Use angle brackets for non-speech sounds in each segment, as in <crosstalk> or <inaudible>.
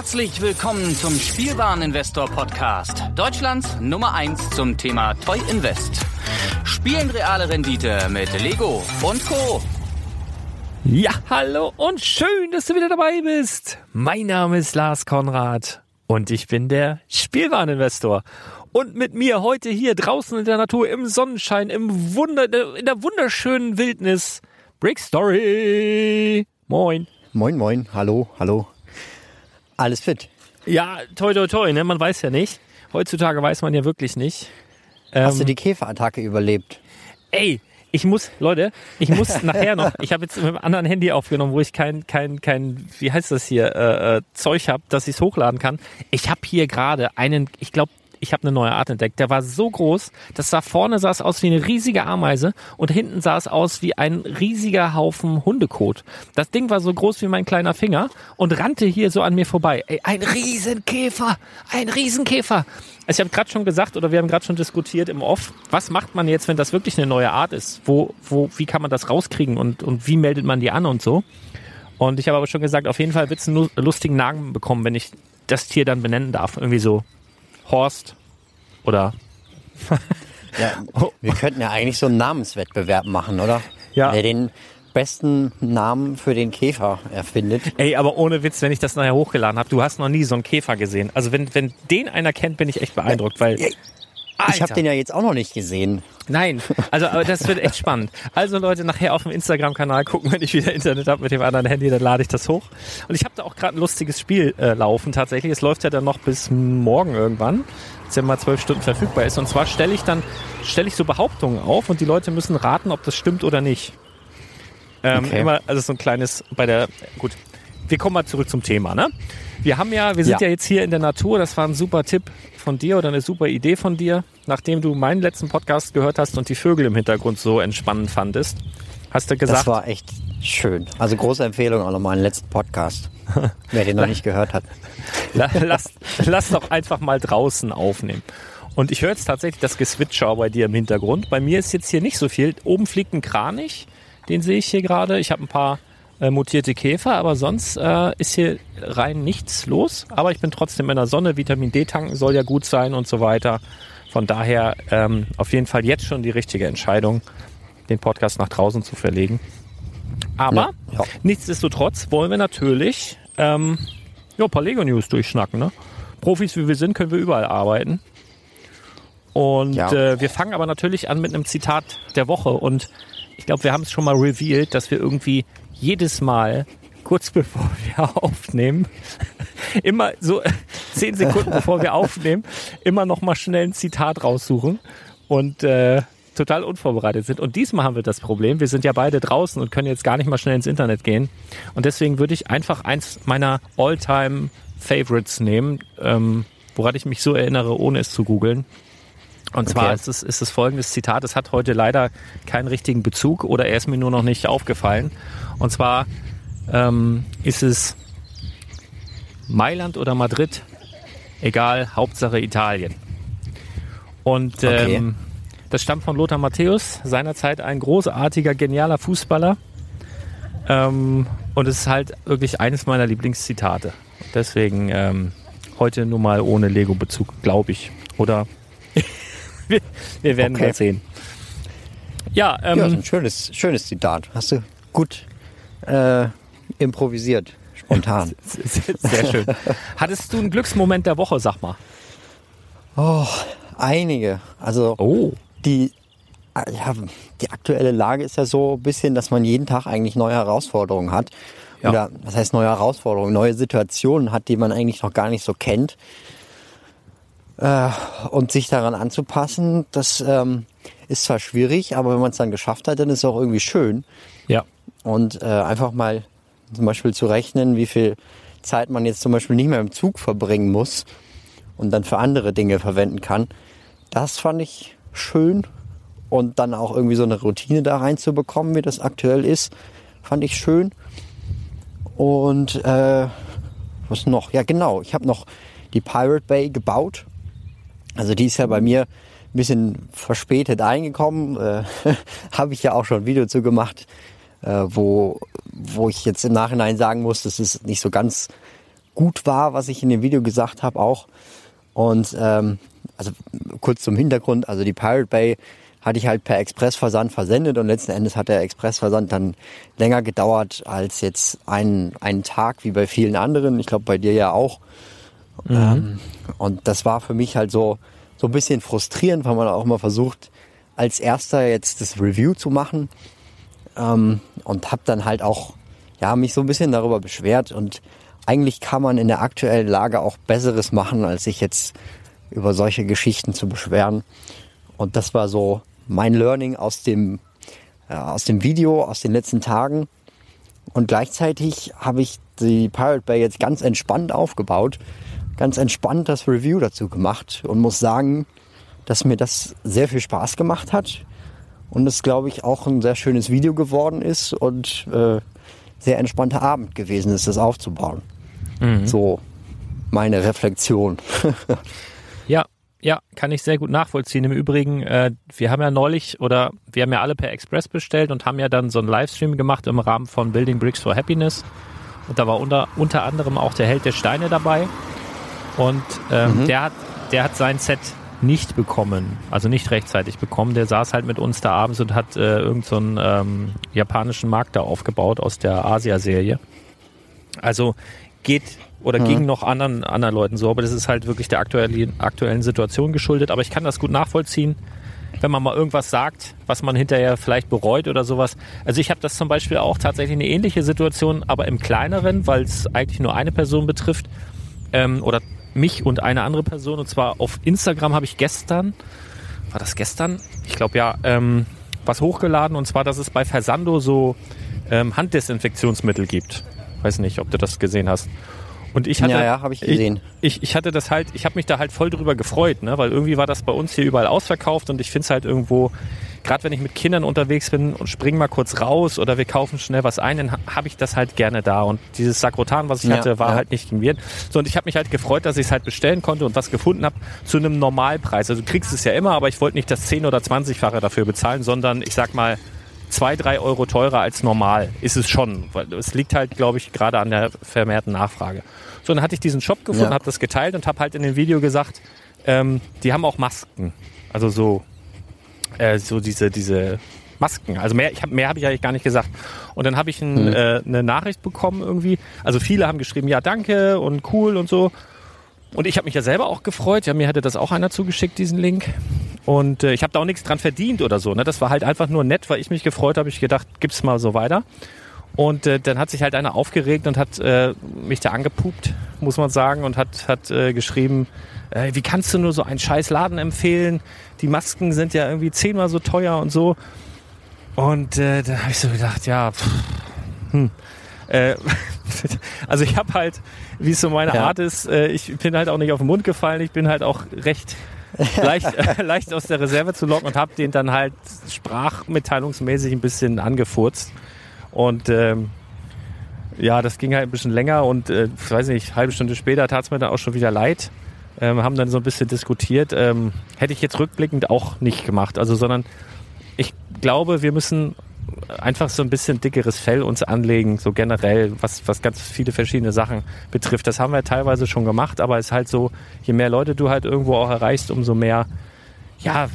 Herzlich willkommen zum Spielwareninvestor Podcast. Deutschlands Nummer 1 zum Thema Toy Invest. Spielen reale Rendite mit Lego und Co. Ja, hallo und schön, dass du wieder dabei bist. Mein Name ist Lars Konrad und ich bin der Spielwareninvestor. Und mit mir heute hier draußen in der Natur, im Sonnenschein, im Wunder, in der wunderschönen Wildnis, Brick Story. Moin. Moin, moin. Hallo, hallo. Alles fit. Ja, toi, toi, toi, ne? Man weiß ja nicht. Heutzutage weiß man ja wirklich nicht. Hast du die Käferattacke überlebt? Ey, ich muss, Leute, ich muss <laughs> nachher noch, ich habe jetzt mit einem anderen Handy aufgenommen, wo ich kein, kein, kein, wie heißt das hier, äh, äh, Zeug habe, dass ich es hochladen kann. Ich habe hier gerade einen, ich glaube, ich habe eine neue Art entdeckt. Der war so groß, dass da vorne sah es aus wie eine riesige Ameise und hinten sah es aus wie ein riesiger Haufen Hundekot. Das Ding war so groß wie mein kleiner Finger und rannte hier so an mir vorbei. Ey, ein Riesenkäfer, ein Riesenkäfer. Also ich habe gerade schon gesagt oder wir haben gerade schon diskutiert im Off, was macht man jetzt, wenn das wirklich eine neue Art ist? Wo, wo, wie kann man das rauskriegen und, und wie meldet man die an und so? Und ich habe aber schon gesagt, auf jeden Fall wird es einen lustigen Namen bekommen, wenn ich das Tier dann benennen darf. Irgendwie so Horst oder <laughs> Ja, wir könnten ja eigentlich so einen Namenswettbewerb machen, oder? Ja. Wer den besten Namen für den Käfer erfindet. Ey, aber ohne Witz, wenn ich das nachher hochgeladen habe, du hast noch nie so einen Käfer gesehen. Also wenn, wenn den einer kennt, bin ich echt beeindruckt, weil. Ich habe den ja jetzt auch noch nicht gesehen. Nein, also aber das wird echt spannend. Also Leute, nachher auf dem Instagram-Kanal gucken, wenn ich wieder Internet habe mit dem anderen Handy, dann lade ich das hoch. Und ich habe da auch gerade ein lustiges Spiel äh, laufen tatsächlich. Es läuft ja dann noch bis morgen irgendwann, dass ja mal zwölf Stunden verfügbar ist. Und zwar stelle ich dann stelle ich so Behauptungen auf und die Leute müssen raten, ob das stimmt oder nicht. Ähm, Okay. Immer, also so ein kleines bei der. Gut, wir kommen mal zurück zum Thema, ne? Wir haben ja, wir sind ja. Ja. jetzt hier in der Natur. Das war ein super Tipp von dir oder eine super Idee von dir, nachdem du meinen letzten Podcast gehört hast und die Vögel im Hintergrund so entspannend fandest. Hast du Das gesagt, war echt schön. Also große Empfehlung auch nochmal, einen letzten Podcast. <laughs> Wer den noch nicht gehört hat. la- lass, lass doch einfach mal draußen aufnehmen. Und ich höre jetzt tatsächlich das Geswitcher bei dir im Hintergrund. Bei mir ist jetzt hier nicht so viel. Oben fliegt ein Kranich, den sehe ich hier gerade. Ich habe ein paar äh, mutierte Käfer, aber sonst äh, ist hier rein nichts los. Aber ich bin trotzdem in der Sonne. Vitamin D tanken soll ja gut sein und so weiter. Von daher ähm, auf jeden Fall jetzt schon die richtige Entscheidung, den Podcast nach draußen zu verlegen. Aber Ja, ja. nichtsdestotrotz wollen wir natürlich ähm, ja, ein paar Lego-News durchschnacken. Ne? Profis wie wir sind, können wir überall arbeiten. Und Ja. äh, wir fangen aber natürlich an mit einem Zitat der Woche. Und ich glaube, wir haben es schon mal revealed, dass wir irgendwie jedes Mal, kurz <laughs> bevor wir aufnehmen, <laughs> immer so zehn Sekunden bevor wir aufnehmen, immer noch mal schnell ein Zitat raussuchen und äh, total unvorbereitet sind. Und diesmal haben wir das Problem, wir sind ja beide draußen und können jetzt gar nicht mal schnell ins Internet gehen. Und deswegen würde ich einfach eins meiner All-Time-Favorites nehmen, ähm, woran ich mich so erinnere, ohne es zu googeln. Und zwar Okay. ist es, ist es folgendes Zitat, es hat heute leider keinen richtigen Bezug oder er ist mir nur noch nicht aufgefallen. Und zwar ähm, ist es Mailand oder Madrid, egal, Hauptsache Italien. Und Okay. ähm, das stammt von Lothar Matthäus, seinerzeit ein großartiger, genialer Fußballer. Ähm, und es ist halt wirklich eines meiner Lieblingszitate. Deswegen ähm, heute nur mal ohne Lego-Bezug, glaube ich. Oder wir, wir werden Okay. mal sehen. Ja, ähm, Ja, ein schönes, schönes Zitat. Hast du gut äh, improvisiert, spontan. <laughs> sehr schön. Hattest du einen Glücksmoment der Woche, sag mal? Oh, einige. Also Oh. die, äh, ja, die aktuelle Lage ist ja so ein bisschen, dass man jeden Tag eigentlich neue Herausforderungen hat. Ja. Oder was heißt neue Herausforderungen? Neue Situationen hat, die man eigentlich noch gar nicht so kennt. Äh, und sich daran anzupassen, das ähm, ist zwar schwierig, aber wenn man es dann geschafft hat, dann ist es auch irgendwie schön. Ja. Und äh, einfach mal zum Beispiel zu rechnen, wie viel Zeit man jetzt zum Beispiel nicht mehr im Zug verbringen muss und dann für andere Dinge verwenden kann. Das fand ich schön. Und dann auch irgendwie so eine Routine da reinzubekommen, wie das aktuell ist, fand ich schön. Und äh, was noch? Ja, genau. Ich habe noch die Pirate Bay gebaut. Also die ist ja bei mir ein bisschen verspätet eingekommen. Äh, <laughs> habe ich ja auch schon ein Video zu gemacht, äh, wo, wo ich jetzt im Nachhinein sagen muss, das ist nicht so ganz gut war, was ich in dem Video gesagt habe auch. Und ähm, also kurz zum Hintergrund, also die Pirate Bay hatte ich halt per Expressversand versendet und letzten Endes hat der Expressversand dann länger gedauert als jetzt einen, einen Tag wie bei vielen anderen. Ich glaube bei dir ja auch. Mhm. Ähm, und das war für mich halt so, so ein bisschen frustrierend, weil man auch mal versucht, als erster jetzt das Review zu machen. Ähm, und habe dann halt auch ja, mich so ein bisschen darüber beschwert. Und eigentlich kann man in der aktuellen Lage auch Besseres machen, als sich jetzt über solche Geschichten zu beschweren. Und das war so mein Learning aus dem, äh, aus dem Video, aus den letzten Tagen. Und gleichzeitig habe ich die Pirate Bay jetzt ganz entspannt aufgebaut, ganz entspannt das Review dazu gemacht und muss sagen, dass mir das sehr viel Spaß gemacht hat und es, glaube ich, auch ein sehr schönes Video geworden ist und äh, sehr entspannter Abend gewesen ist, das aufzubauen. Mhm. So meine Reflexion. <laughs> ja, ja, kann ich sehr gut nachvollziehen. Im Übrigen, äh, wir haben ja neulich oder wir haben ja alle per Express bestellt und haben ja dann so einen Livestream gemacht im Rahmen von Building Bricks for Happiness. Und da war unter, unter anderem auch der Held der Steine dabei. Und ähm, mhm. der, hat, der hat sein Set nicht bekommen, also nicht rechtzeitig bekommen. Der saß halt mit uns da abends und hat äh, irgendeinen so ähm, japanischen Markt da aufgebaut aus der Asia-Serie. Also geht oder mhm. ging noch anderen, anderen Leuten so, aber das ist halt wirklich der aktuellen, aktuellen Situation geschuldet. Aber ich kann das gut nachvollziehen, wenn man mal irgendwas sagt, was man hinterher vielleicht bereut oder sowas. Also ich habe das zum Beispiel auch tatsächlich eine ähnliche Situation, aber im kleineren, weil es eigentlich nur eine Person betrifft ähm, oder mich und eine andere Person. Und zwar auf Instagram habe ich gestern, war das gestern? Ich glaube ja, ähm, was hochgeladen. Und zwar, dass es bei Versando so ähm, Handdesinfektionsmittel gibt. Weiß nicht, ob du das gesehen hast. Und ich hatte, ja, ja, habe ich gesehen. Ich, ich, ich hatte das halt, ich habe mich da halt voll drüber gefreut, ne, weil irgendwie war das bei uns hier überall ausverkauft und ich finde es halt irgendwo gerade wenn ich mit Kindern unterwegs bin und spring mal kurz raus oder wir kaufen schnell was ein, dann habe ich das halt gerne da. Und dieses Sakrotan, was ich ja, hatte, war ja. halt nicht gemiert. So, und ich habe mich halt gefreut, dass ich es halt bestellen konnte und was gefunden habe zu einem Normalpreis. Also du kriegst es ja immer, aber ich wollte nicht das 10- oder 20-fache dafür bezahlen, sondern ich sag mal, zwei, drei Euro teurer als normal ist es schon. Weil es liegt halt, glaube ich, gerade an der vermehrten Nachfrage. So, dann hatte ich diesen Shop gefunden, ja. habe das geteilt und habe halt in dem Video gesagt, ähm, die haben auch Masken. Also so äh, so diese, diese Masken. Also mehr, ich hab, mehr habe ich eigentlich gar nicht gesagt. Und dann habe ich ein, mhm. äh, eine Nachricht bekommen irgendwie. Also viele haben geschrieben, ja danke und cool und so. Und ich habe mich ja selber auch gefreut. Ja, mir hatte das auch einer zugeschickt, diesen Link. Und äh, ich habe da auch nichts dran verdient oder so. Ne? Das war halt einfach nur nett, weil ich mich gefreut habe. Ich gedacht, gib's mal so weiter. Und äh, dann hat sich halt einer aufgeregt und hat äh, mich da angepupt, muss man sagen, und hat, hat äh, geschrieben, äh, wie kannst du nur so einen scheiß Laden empfehlen? Die Masken sind ja irgendwie zehnmal so teuer und so. Und äh, da habe ich so gedacht, ja, pff, hm. Äh, <laughs> also ich habe halt, wie es so meine ja. Art ist, äh, ich bin halt auch nicht auf den Mund gefallen, ich bin halt auch recht <laughs> leicht, äh, leicht aus der Reserve zu locken und habe den dann halt sprachmitteilungsmäßig ein bisschen angefurzt. Und ähm, ja, das ging halt ein bisschen länger und äh, ich weiß nicht, halbe Stunde später tat es mir dann auch schon wieder leid ähm, haben dann so ein bisschen diskutiert. Ähm, hätte ich jetzt rückblickend auch nicht gemacht. Also, sondern ich glaube, wir müssen einfach so ein bisschen dickeres Fell uns anlegen, so generell, was, was ganz viele verschiedene Sachen betrifft. Das haben wir teilweise schon gemacht, aber es ist halt so, je mehr Leute du halt irgendwo auch erreichst, umso mehr, ja,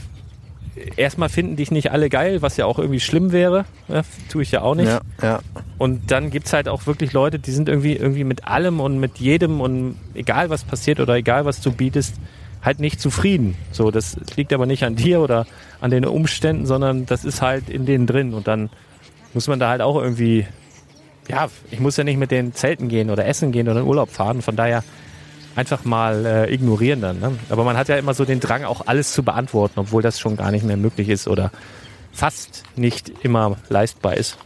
erstmal finden dich nicht alle geil, was ja auch irgendwie schlimm wäre. Ja, tue ich ja auch nicht. Ja, ja. Und dann gibt es halt auch wirklich Leute, die sind irgendwie, irgendwie mit allem und mit jedem und egal was passiert oder egal was du bietest, halt nicht zufrieden. So, das liegt aber nicht an dir oder an den Umständen, sondern das ist halt in denen drin. Und dann muss man da halt auch irgendwie, ja, ich muss ja nicht mit den Zelten gehen oder essen gehen oder in Urlaub fahren. Von daher einfach mal äh, ignorieren dann. Ne? Aber man hat ja immer so den Drang, auch alles zu beantworten, obwohl das schon gar nicht mehr möglich ist oder fast nicht immer leistbar ist.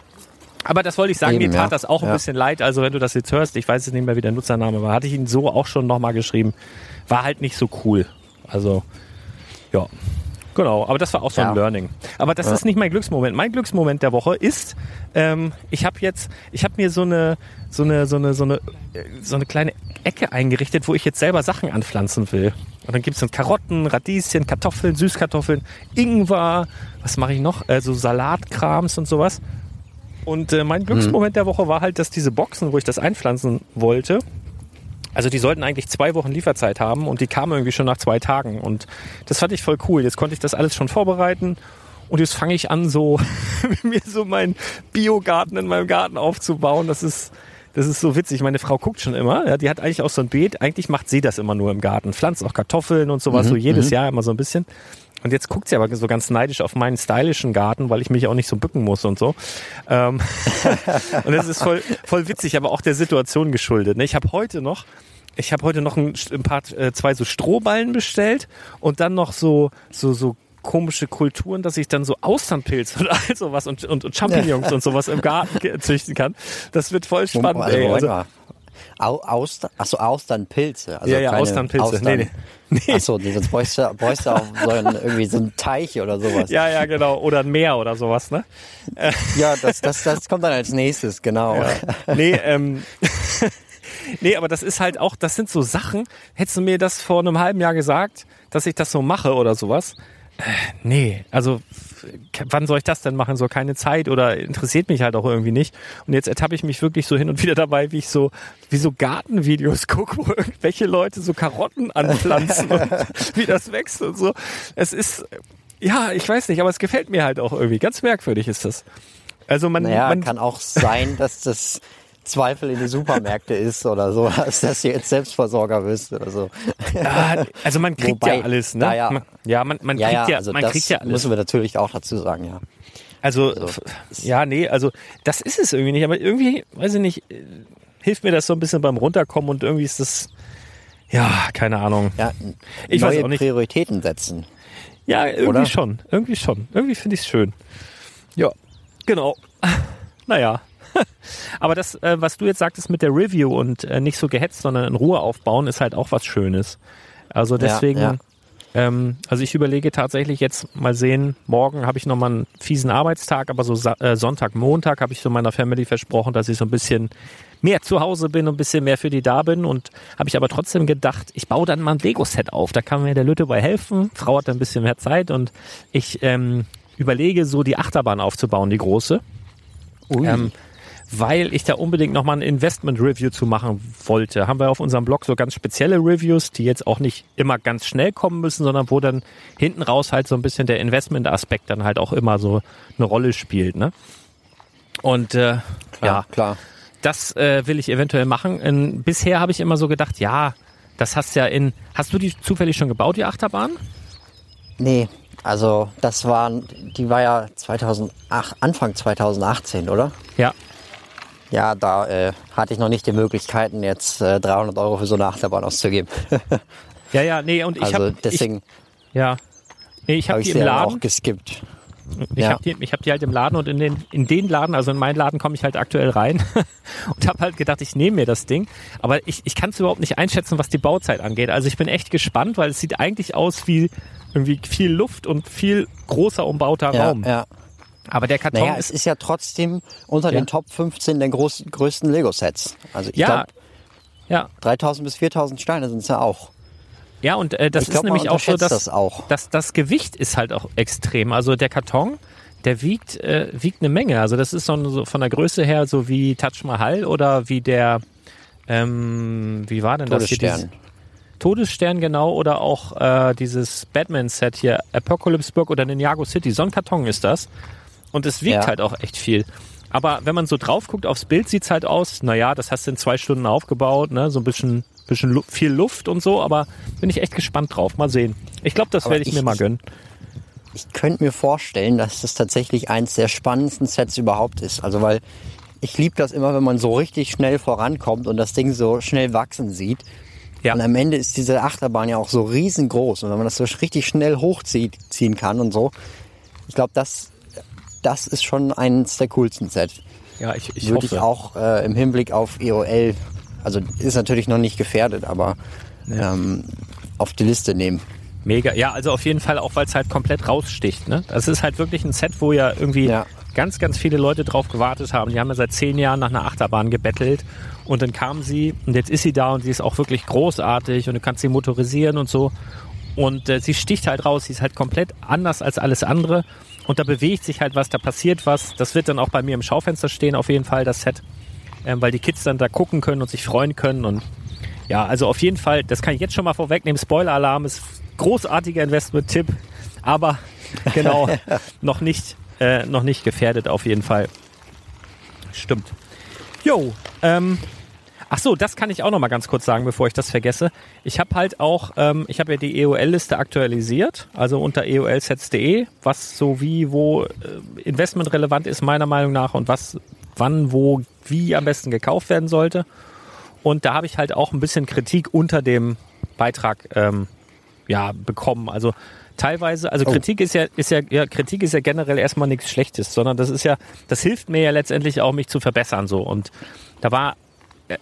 Aber das wollte ich sagen, Eben, mir tat ja. das auch ein ja. bisschen leid. Also wenn du das jetzt hörst, ich weiß jetzt nicht mehr, wie der Nutzername war, hatte ich ihn so auch schon nochmal geschrieben. War halt nicht so cool. Also, ja. Genau, aber das war auch so ein Learning. Aber das ja. ist nicht mein Glücksmoment. Mein Glücksmoment der Woche ist, ähm, ich habe jetzt, ich habe mir so eine, so eine, so eine, so eine, so eine kleine Ecke eingerichtet, wo ich jetzt selber Sachen anpflanzen will. Und dann gibt's dann Karotten, Radieschen, Kartoffeln, Süßkartoffeln, Ingwer, was mache ich noch? Äh, so Salatkrams und sowas. Und äh, mein Glücksmoment mhm. der Woche war halt, dass diese Boxen, wo ich das einpflanzen wollte, also die sollten eigentlich zwei Wochen Lieferzeit haben und die kamen irgendwie schon nach zwei Tagen. Und das fand ich voll cool. Jetzt konnte ich das alles schon vorbereiten. Und jetzt fange ich an, so <laughs> mir so meinen Biogarten in meinem Garten aufzubauen. Das ist, das ist so witzig. Meine Frau guckt schon immer. Ja, die hat eigentlich auch so ein Beet. Eigentlich macht sie das immer nur im Garten. Pflanzt auch Kartoffeln und sowas, Mhm, so jedes mhm. Jahr immer so ein bisschen. Und jetzt guckt sie aber so ganz neidisch auf meinen stylischen Garten, weil ich mich auch nicht so bücken muss und so. Ähm, <laughs> und das ist voll, voll witzig, aber auch der Situation geschuldet. Ne? Ich habe heute noch, ich habe heute noch ein, ein paar, äh, zwei so Strohballen bestellt und dann noch so, so, so komische Kulturen, dass ich dann so Austernpilze <laughs> und all sowas und, und, und Champignons und sowas im Garten züchten kann. Das wird voll spannend. also, ey. Also. Au, Austern, achso, Austernpilze. Also Ja, ja, Austernpilze. Austern, Nee, nee. Achso, nee, sonst bräuchst du, bräuchst du auch so einen, irgendwie so einen Teich oder sowas. ja, ja, genau. Oder ein Meer oder sowas, ne? Ja, das, das, das kommt dann als nächstes, genau. Nee, ähm, <laughs> nee, aber das ist halt auch, das sind so Sachen. Hättest du mir das vor einem halben Jahr gesagt, dass ich das so mache oder sowas? Nee, also wann soll ich das denn machen? So keine Zeit oder interessiert mich halt auch irgendwie nicht. Und jetzt ertappe ich mich wirklich so hin und wieder dabei, wie ich so, wie so Gartenvideos gucke, wo irgendwelche Leute so Karotten anpflanzen <laughs> und wie das wächst und so. Es ist, ja, ich weiß nicht, aber es gefällt mir halt auch irgendwie. Ganz merkwürdig ist das. Also man, Naja, man kann auch sein, dass das Zweifel in die Supermärkte ist oder so, <laughs> dass du jetzt Selbstversorger bist oder so. Ja, also man kriegt Wobei, ja alles, ne? ja. Man, ja, man, man Ja, kriegt ja, also man das kriegt ja alles. müssen wir natürlich auch dazu sagen, ja. Also, So. f- ja, nee, also das ist es irgendwie nicht, aber irgendwie, weiß ich nicht, äh, hilft mir das so ein bisschen beim Runterkommen und irgendwie ist das, ja, keine Ahnung. Ja, Ich weiß neue auch nicht. Prioritäten setzen. Ja, irgendwie Oder? schon, irgendwie schon. Irgendwie finde ich es schön. Ja, genau. <laughs> Naja. <laughs> Aber das, äh, was du jetzt sagtest mit der Review und äh, nicht so gehetzt, sondern in Ruhe aufbauen, ist halt auch was Schönes. Also deswegen, ja. Ähm, also ich überlege tatsächlich jetzt mal sehen, morgen habe ich nochmal einen fiesen Arbeitstag, aber so Sa äh, Sonntag, Montag habe ich so meiner Family versprochen, dass ich so ein bisschen mehr zu Hause bin und ein bisschen mehr für die da bin und habe ich aber trotzdem gedacht, ich baue dann mal ein Lego-Set auf. Da kann mir der Lütte bei helfen. Frau hat ein bisschen mehr Zeit und ich ähm, überlege so die Achterbahn aufzubauen, die große. Ui. Ähm, weil ich da unbedingt nochmal ein Investment-Review zu machen wollte. Haben wir auf unserem Blog so ganz spezielle Reviews, die jetzt auch nicht immer ganz schnell kommen müssen, sondern wo dann hinten raus halt so ein bisschen der Investment-Aspekt dann halt auch immer so eine Rolle spielt. Ne? Und äh, ja, klar. das äh, will ich eventuell machen. In, bisher habe ich immer so gedacht, ja, das hast ja in. Hast du die zufällig schon gebaut, die Achterbahn? Nee, also das waren, die war ja 2008, Anfang 2018, oder? Ja. Ja, da äh, hatte ich noch nicht die Möglichkeiten, jetzt äh, 300 Euro für so eine Achterbahn auszugeben. <laughs> Ja, ja, nee, und ich also habe. deswegen Ja. Nee, ich habe ich die im Laden. auch geskippt. Ich Ja. habe die, ich hab die halt im Laden und in den, in den Laden, also in meinen Laden komme ich halt aktuell rein <laughs> und habe halt gedacht, ich nehme mir das Ding. Aber ich, ich kann es überhaupt nicht einschätzen, was die Bauzeit angeht. Also ich bin echt gespannt, weil es sieht eigentlich aus wie irgendwie viel Luft und viel großer umbauter Ja, Raum. ja. Aber der Karton Naja, ist es ist ja trotzdem unter Ja. den Top 15 der groß, größten Lego-Sets. Also ich ja, glaube, ja, 3000 bis 4000 Steine sind es ja auch. ja und äh, das ich ist glaube, man nämlich auch so, dass das auch. das, das Gewicht ist halt auch extrem. Also der Karton, der wiegt, äh, wiegt eine Menge. Also das ist so, so von der Größe her so wie Taj Mahal oder wie der, ähm, wie war denn das hier? Todesstern. Dieses- Todesstern genau oder auch äh, dieses Batman-Set hier, Apocalypseburg oder Ninjago City. So ein Karton ist das. Und es wiegt Ja. halt auch echt viel. Aber wenn man so drauf guckt aufs Bild, sieht's halt aus, naja, das hast du in zwei Stunden aufgebaut, ne? So ein bisschen, bisschen Lu viel Luft und so, aber bin ich echt gespannt drauf. Mal sehen. Ich glaube, das werde ich, ich- mir mal gönnen. Ich könnte mir vorstellen, dass das tatsächlich eins der spannendsten Sets überhaupt ist. Also weil ich liebe das immer, wenn man so richtig schnell vorankommt und das Ding so schnell wachsen sieht. Ja. Und am Ende ist diese Achterbahn ja auch so riesengroß. Und wenn man das so richtig schnell hochzieht, ziehen kann und so, ich glaube, das, das ist schon eins der coolsten Sets. Ja, ich, ich Würde hoffe. ich auch äh, im Hinblick auf EOL, also ist natürlich noch nicht gefährdet, aber ähm, auf die Liste nehmen. Mega. Ja, also auf jeden Fall auch, weil es halt komplett raussticht. Ne? Das ist halt wirklich ein Set, wo ja irgendwie Ja. ganz, ganz viele Leute drauf gewartet haben. Die haben ja seit zehn Jahren nach einer Achterbahn gebettelt. Und dann kam sie und jetzt ist sie da und sie ist auch wirklich großartig und du kannst sie motorisieren und so. Und äh, sie sticht halt raus, sie ist halt komplett anders als alles andere. Und da bewegt sich halt was, da passiert was. Das wird dann auch bei mir im Schaufenster stehen, auf jeden Fall, das Set. Ähm, weil die Kids dann da gucken können und sich freuen können. Und ja, also auf jeden Fall, das kann ich jetzt schon mal vorwegnehmen. Spoiler-Alarm ist großartiger Investment-Tipp, aber <laughs> genau, noch nicht, äh, noch nicht gefährdet auf jeden Fall. Stimmt. Jo, ähm, ach so, das kann ich auch noch mal ganz kurz sagen, bevor ich das vergesse. Ich habe halt auch, ähm, ich habe ja die EOL-Liste aktualisiert, also unter eolsets.de, was so wie, wo äh, investmentrelevant ist meiner Meinung nach und was, wann, wo, wie am besten gekauft werden sollte. Und da habe ich halt auch ein bisschen Kritik unter dem Beitrag ähm, ja, bekommen. Also teilweise, also Oh. Kritik ist ja, ist ja, ja, Kritik ist ja generell erstmal nichts Schlechtes, sondern das ist ja, das hilft mir ja letztendlich auch, mich zu verbessern so. Und da war,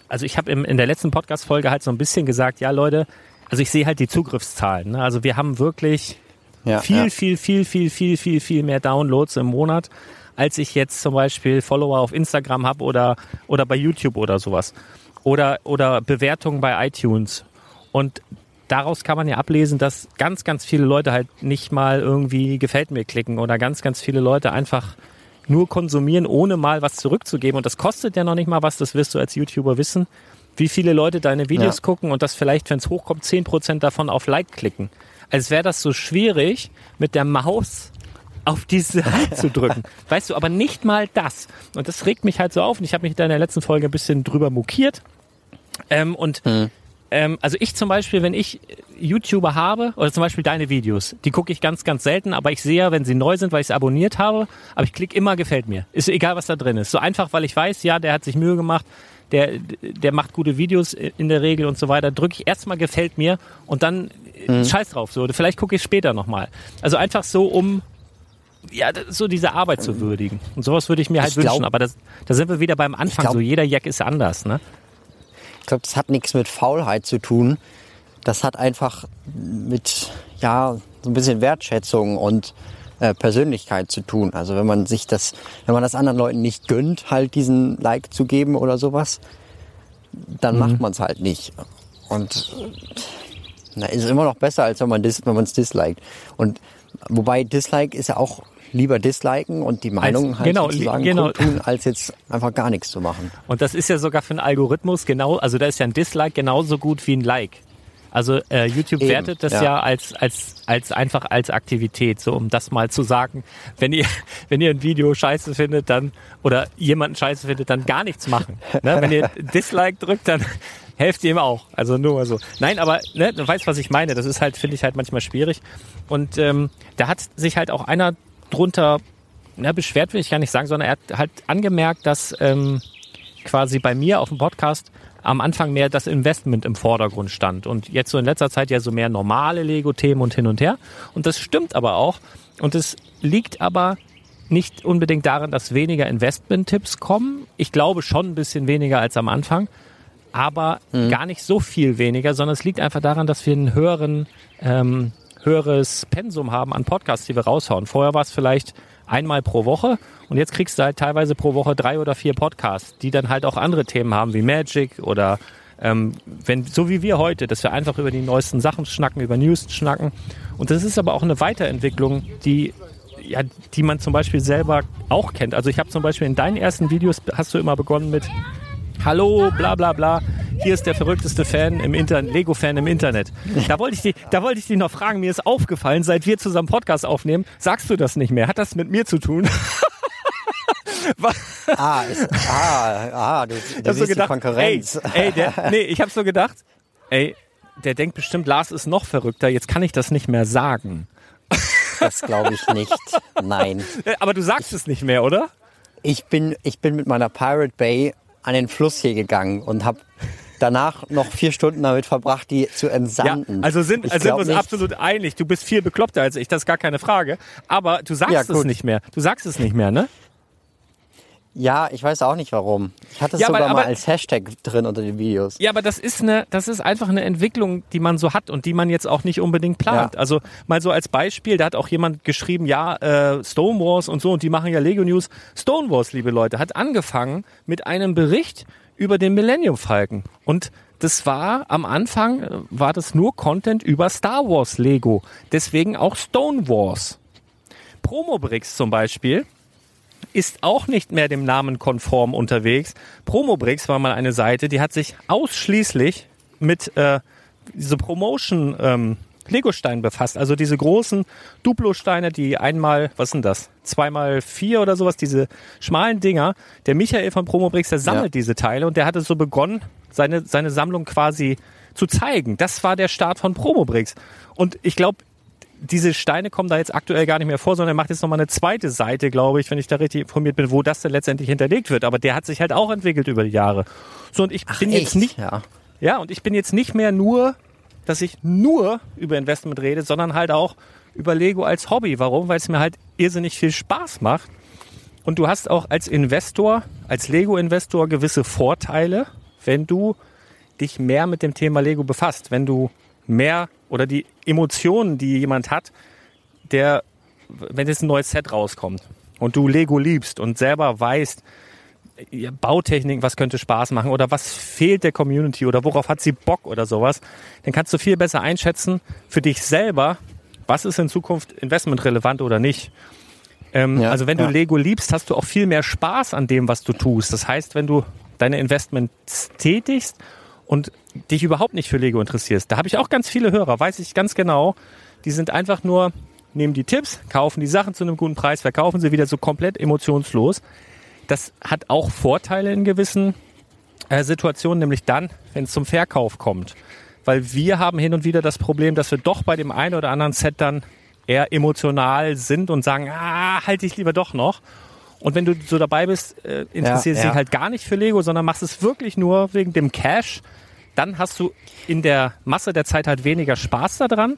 also ich habe in der letzten Podcast-Folge halt so ein bisschen gesagt, ja Leute, also ich sehe halt die Zugriffszahlen. Ne? Also wir haben wirklich Ja, viel, ja. viel, viel, viel, viel, viel, viel mehr Downloads im Monat, als ich jetzt zum Beispiel Follower auf Instagram habe oder, oder bei YouTube oder sowas. Oder, oder Bewertungen bei iTunes. Und daraus kann man ja ablesen, dass ganz, ganz viele Leute halt nicht mal irgendwie gefällt mir klicken oder ganz, ganz viele Leute einfach nur konsumieren, ohne mal was zurückzugeben. Und das kostet ja noch nicht mal was, das wirst du als YouTuber wissen, wie viele Leute deine Videos Ja. gucken und dass vielleicht, wenn es hochkommt, 10% davon auf Like klicken. Als wäre das so schwierig, mit der Maus auf diese Like zu drücken. <laughs> Weißt du, aber nicht mal das. Und das regt mich halt so auf. Und ich habe mich da in der letzten Folge ein bisschen drüber mokiert. Ähm, und ähm, also ich zum Beispiel, wenn ich YouTuber habe, oder zum Beispiel deine Videos, die gucke ich ganz, ganz selten, aber ich sehe ja, wenn sie neu sind, weil ich sie abonniert habe, aber ich klicke immer, gefällt mir. Ist egal, was da drin ist. So einfach, weil ich weiß, ja, der hat sich Mühe gemacht, der, der macht gute Videos in der Regel und so weiter, drücke ich erstmal gefällt mir und dann äh, scheiß drauf. So, vielleicht gucke ich später nochmal. Also einfach so, um ja, so diese Arbeit zu würdigen. Und sowas würde ich mir halt Ich glaub- wünschen. Aber das, da sind wir wieder beim Anfang. glaub- so jeder Jack ist anders, ne? Ich glaube, das hat nichts mit Faulheit zu tun. Das hat einfach mit, ja, so ein bisschen Wertschätzung und äh, Persönlichkeit zu tun. Also wenn man sich das, wenn man das anderen Leuten nicht gönnt, halt diesen Like zu geben oder sowas, dann macht man es halt nicht. Und na, ist immer noch besser, als wenn man dis, wenn man es disliked. Und wobei Dislike ist ja auch lieber disliken und die Meinung halt genau, sozusagen genau. tun, als jetzt einfach gar nichts zu machen. Und das ist ja sogar für einen Algorithmus genau, also da ist ja ein Dislike genauso gut wie ein Like. Also äh, YouTube Eben, wertet das ja. ja, als, als, als einfach als Aktivität, so um das mal zu sagen. Wenn ihr, <laughs> wenn ihr ein Video scheiße findet, dann oder jemanden scheiße findet, dann gar nichts machen. Ne? Wenn ihr <laughs> Dislike drückt, dann <laughs> helft ihr ihm auch. Also nur so. Nein, aber ne, du weißt, was ich meine. Das ist halt, finde ich halt manchmal schwierig. Und ähm, da hat sich halt auch einer drunter na, beschwert, will ich gar nicht sagen, sondern er hat halt angemerkt, dass ähm, quasi bei mir auf dem Podcast am Anfang mehr das Investment im Vordergrund stand und jetzt so in letzter Zeit ja so mehr normale Lego-Themen und hin und her. Und das stimmt aber auch. Und es liegt aber nicht unbedingt daran, dass weniger Investment-Tipps kommen. Ich glaube schon ein bisschen weniger als am Anfang, aber gar nicht so viel weniger, sondern es liegt einfach daran, dass wir einen höheren, ähm, höheres Pensum haben an Podcasts, die wir raushauen. Vorher war es vielleicht einmal pro Woche und jetzt kriegst du halt teilweise pro Woche drei oder vier Podcasts, die dann halt auch andere Themen haben wie Magic oder ähm, wenn so wie wir heute, dass wir einfach über die neuesten Sachen schnacken, über News schnacken. Und das ist aber auch eine Weiterentwicklung, die ja, die man zum Beispiel selber auch kennt. Also ich habe zum Beispiel in deinen ersten Videos hast du immer begonnen mit Hallo, bla bla bla. Hier ist der verrückteste Fan im Internet, Lego-Fan im Internet. Da wollte ich die, da wollte ich dich noch fragen. Mir ist aufgefallen, seit wir zusammen Podcast aufnehmen, sagst du das nicht mehr. Hat das mit mir zu tun? <laughs> Ah, ist, ah, ah, du, du Ich hab siehst die Konkurrenz. Ey, ey der, nee, ich habe so gedacht, ey, der denkt bestimmt, Lars ist noch verrückter. Jetzt kann ich das nicht mehr sagen. Das glaube ich nicht. Nein. Äh, Aber du sagst es nicht mehr, oder? Ich bin, ich bin mit meiner Pirate Bay an den Fluss hier gegangen und habe danach noch vier Stunden damit verbracht, die zu entsanden. Ja, also sind, Ich also sind wir uns nicht. absolut einig. Du bist viel bekloppter als ich, das ist gar keine Frage. Aber du sagst Ja, es nicht mehr. Du sagst es nicht mehr, ne? Ja, ich weiß auch nicht warum. Ich hatte es Ja, sogar aber- mal aber- als Hashtag drin unter den Videos. Ja, aber das ist eine, das ist einfach eine Entwicklung, die man so hat und die man jetzt auch nicht unbedingt plant. Ja. Also mal so als Beispiel, da hat auch jemand geschrieben, ja, äh, Stonewalls und so und die machen ja Lego News. Stonewalls, liebe Leute, hat angefangen mit einem Bericht über den Millennium Falcon und das war am Anfang äh, war das nur Content über Star Wars Lego, deswegen auch Stonewalls. Promobricks zum Beispiel ist auch nicht mehr dem Namen konform unterwegs. Promobricks war mal eine Seite, die hat sich ausschließlich mit äh, diese Promotion ähm, Lego-Steinen befasst. Also diese großen Duplo-Steine, die einmal, was sind das? Zweimal vier oder sowas, diese schmalen Dinger. Der Michael von Promobrix, der sammelt Ja. diese Teile und der hatte so begonnen, seine, seine Sammlung quasi zu zeigen. Das war der Start von Promobrix. Und ich glaube, diese Steine kommen da jetzt aktuell gar nicht mehr vor, sondern er macht jetzt nochmal eine zweite Seite, glaube ich, wenn ich da richtig informiert bin, wo das dann letztendlich hinterlegt wird. Aber der hat sich halt auch entwickelt über die Jahre. So, und ich bin jetzt nicht, Ja. ja, und ich bin jetzt nicht mehr nur, dass ich nur über Investment rede, sondern halt auch über Lego als Hobby. Warum? Weil es mir halt irrsinnig viel Spaß macht. Und du hast auch als Investor, als Lego-Investor gewisse Vorteile, wenn du dich mehr mit dem Thema Lego befasst. Wenn du mehr oder die Emotionen, die jemand hat, der, wenn jetzt ein neues Set rauskommt und du Lego liebst und selber weißt, ja, Bautechnik, was könnte Spaß machen oder was fehlt der Community oder worauf hat sie Bock oder sowas, dann kannst du viel besser einschätzen für dich selber, was ist in Zukunft investmentrelevant oder nicht. Ähm, Ja, also wenn du ja. Lego liebst, hast du auch viel mehr Spaß an dem, was du tust. Das heißt, wenn du deine Investments tätigst und dich überhaupt nicht für Lego interessierst, da habe ich auch ganz viele Hörer, weiß ich ganz genau, die sind einfach nur, nehmen die Tipps, kaufen die Sachen zu einem guten Preis, verkaufen sie wieder so komplett emotionslos. Das hat auch Vorteile in gewissen äh, Situationen, nämlich dann, wenn es zum Verkauf kommt. Weil wir haben hin und wieder das Problem, dass wir doch bei dem einen oder anderen Set dann eher emotional sind und sagen, ah, halte ich lieber doch noch. Und wenn du so dabei bist, äh, interessiert Ja, dich halt gar nicht für Lego, sondern machst es wirklich nur wegen dem Cash, dann hast du in der Masse der Zeit halt weniger Spaß daran,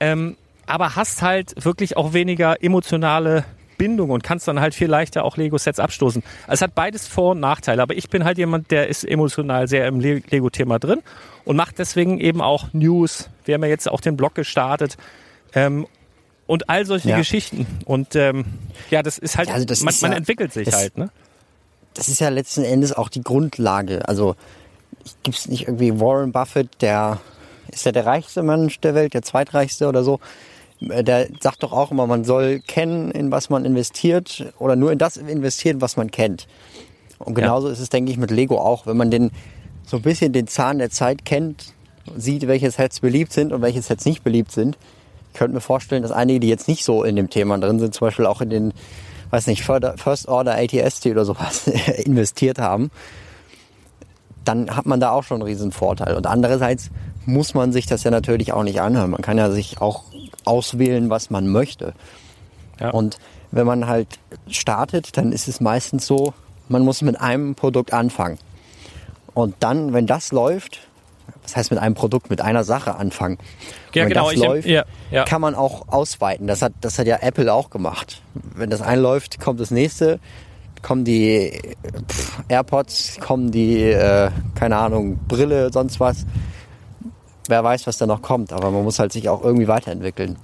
ähm, aber hast halt wirklich auch weniger emotionale Bindung und kannst dann halt viel leichter auch Lego-Sets abstoßen. Also es hat beides Vor- und Nachteile, aber ich bin halt jemand, der ist emotional sehr im Le- Lego-Thema drin und macht deswegen eben auch News. Wir haben ja jetzt auch den Blog gestartet ähm, und all solche Ja. Geschichten. Und ähm, ja, das ist halt, Ja, also das man, ist man ja- entwickelt sich das- halt. Ne? das ist ja letzten Endes auch die Grundlage. Also gibt es nicht irgendwie Warren Buffett, der ist ja der reichste Mensch der Welt, der zweitreichste oder so. Der sagt doch auch immer, man soll kennen, in was man investiert oder nur in das investieren, was man kennt. Und genauso ist es, denke ich, mit Lego auch. Wenn man den so ein bisschen den Zahn der Zeit kennt, sieht, welche Sets beliebt sind und welche Sets nicht beliebt sind. Ich könnte mir vorstellen, dass einige, die jetzt nicht so in dem Thema drin sind, zum Beispiel auch in den, weiß nicht, First Order ATST oder sowas <laughs> investiert haben, dann hat man da auch schon einen riesen Vorteil. Und andererseits muss man sich das ja natürlich auch nicht anhören. Man kann ja sich auch auswählen, was man möchte. Ja. Und wenn man halt startet, dann ist es meistens so, man muss mit einem Produkt anfangen. Und dann, wenn das läuft, was heißt mit einem Produkt, mit einer Sache anfangen. Und Ja, wenn genau, das läuft, ja, ja. kann man auch ausweiten. Das hat, das hat ja Apple auch gemacht. Wenn das einläuft, kommt das nächste, kommen die pff, AirPods, kommen die, äh, keine Ahnung, Brille, sonst was. Wer weiß, was da noch kommt, aber man muss halt sich auch irgendwie weiterentwickeln.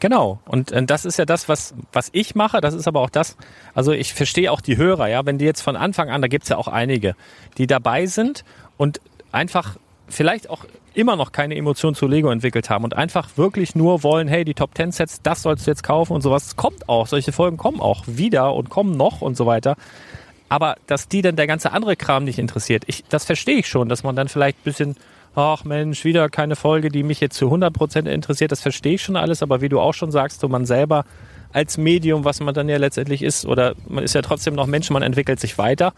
Genau. Und äh, das ist ja das, was, was ich mache. Das ist aber auch das, also ich verstehe auch die Hörer, ja, wenn die jetzt von Anfang an, da gibt's ja auch einige, die dabei sind und einfach vielleicht auch immer noch keine Emotion zu Lego entwickelt haben und einfach wirklich nur wollen, hey, die Top 10 Sets, das sollst du jetzt kaufen und sowas. Es kommt auch, solche Folgen kommen auch wieder und kommen noch und so weiter. Aber dass die dann der ganze andere Kram nicht interessiert, ich, das verstehe ich schon, dass man dann vielleicht ein bisschen, ach Mensch, wieder keine Folge, die mich jetzt zu 100% interessiert, das verstehe ich schon alles, aber wie du auch schon sagst, so man selber als Medium, was man dann ja letztendlich ist, oder man ist ja trotzdem noch Mensch, man entwickelt sich weiter.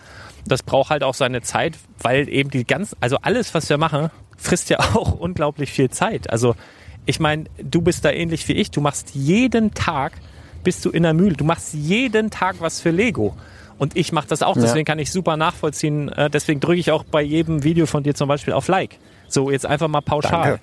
Das braucht halt auch seine Zeit, weil eben die ganz, also alles, was wir machen, frisst ja <laughs> auch unglaublich viel Zeit. Also ich meine, du bist da ähnlich wie ich, du machst jeden Tag, bist du in der Mühle, du machst jeden Tag was für Lego. Und ich mache das auch, Ja. deswegen kann ich super nachvollziehen. Äh, deswegen drücke ich auch bei jedem Video von dir zum Beispiel auf Like. So, jetzt einfach mal pauschal. Danke.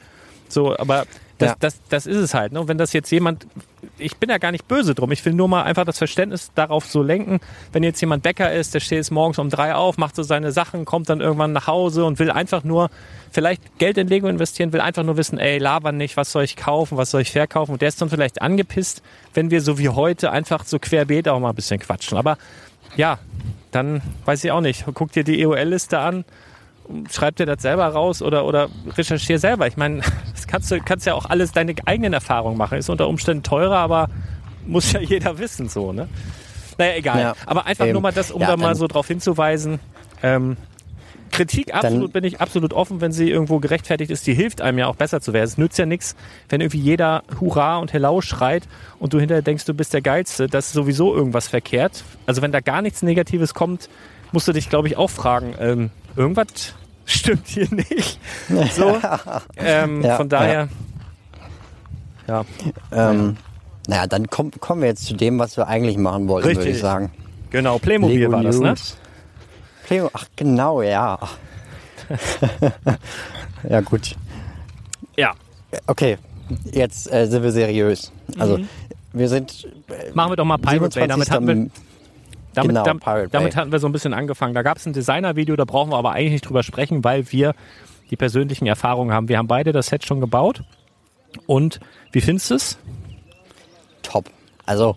So, aber das, Ja. das, das ist es halt. Ne? Und wenn das jetzt jemand, ich bin ja gar nicht böse drum, ich will nur mal einfach das Verständnis darauf so lenken, wenn jetzt jemand Bäcker ist, der steht jetzt morgens um drei auf, macht so seine Sachen, kommt dann irgendwann nach Hause und will einfach nur vielleicht Geld in Lego investieren, will einfach nur wissen, ey, labern nicht, was soll ich kaufen, was soll ich verkaufen. Und der ist dann vielleicht angepisst, wenn wir so wie heute einfach so querbeet auch mal ein bisschen quatschen. Aber ja, dann weiß ich auch nicht. Guck dir die EOL-Liste an, schreib dir das selber raus oder, oder recherchier selber. Ich meine, <laughs> das kannst du kannst ja auch alles deine eigenen Erfahrungen machen. Ist unter Umständen teurer, aber muss ja <laughs> jeder wissen so, ne? Naja, egal. Ja, aber einfach eben. nur mal das, um Ja, da mal dann- so drauf hinzuweisen. Ähm, Kritik absolut bin ich absolut offen, wenn sie irgendwo gerechtfertigt ist. Die hilft einem ja auch besser zu werden. Es nützt ja nichts, wenn irgendwie jeder Hurra und Hello schreit und du hinterher denkst, du bist der Geilste. Das ist sowieso irgendwas verkehrt. Also wenn da gar nichts Negatives kommt, musst du dich, glaube ich, auch fragen, ähm, irgendwas stimmt hier nicht. <laughs> So, ähm, Ja, von daher, ja, Ähm, naja, dann komm, kommen wir jetzt zu dem, was wir eigentlich machen wollten, würde Richtig. ich sagen. genau, Playmobil Lego war das, ne? News. Play Ach, genau, ja. <laughs> ja, gut. Ja, Okay, jetzt äh, sind wir seriös. Also, Mhm. wir sind. machen wir doch mal Pirate Bay. Damit hatten wir, Damit, Genau, dam- Pirate damit Bay. hatten wir so ein bisschen angefangen. Da gab es ein Designer-Video, da brauchen wir aber eigentlich nicht drüber sprechen, weil wir die persönlichen Erfahrungen haben. Wir haben beide das Set schon gebaut. Und wie findest du es? top. Also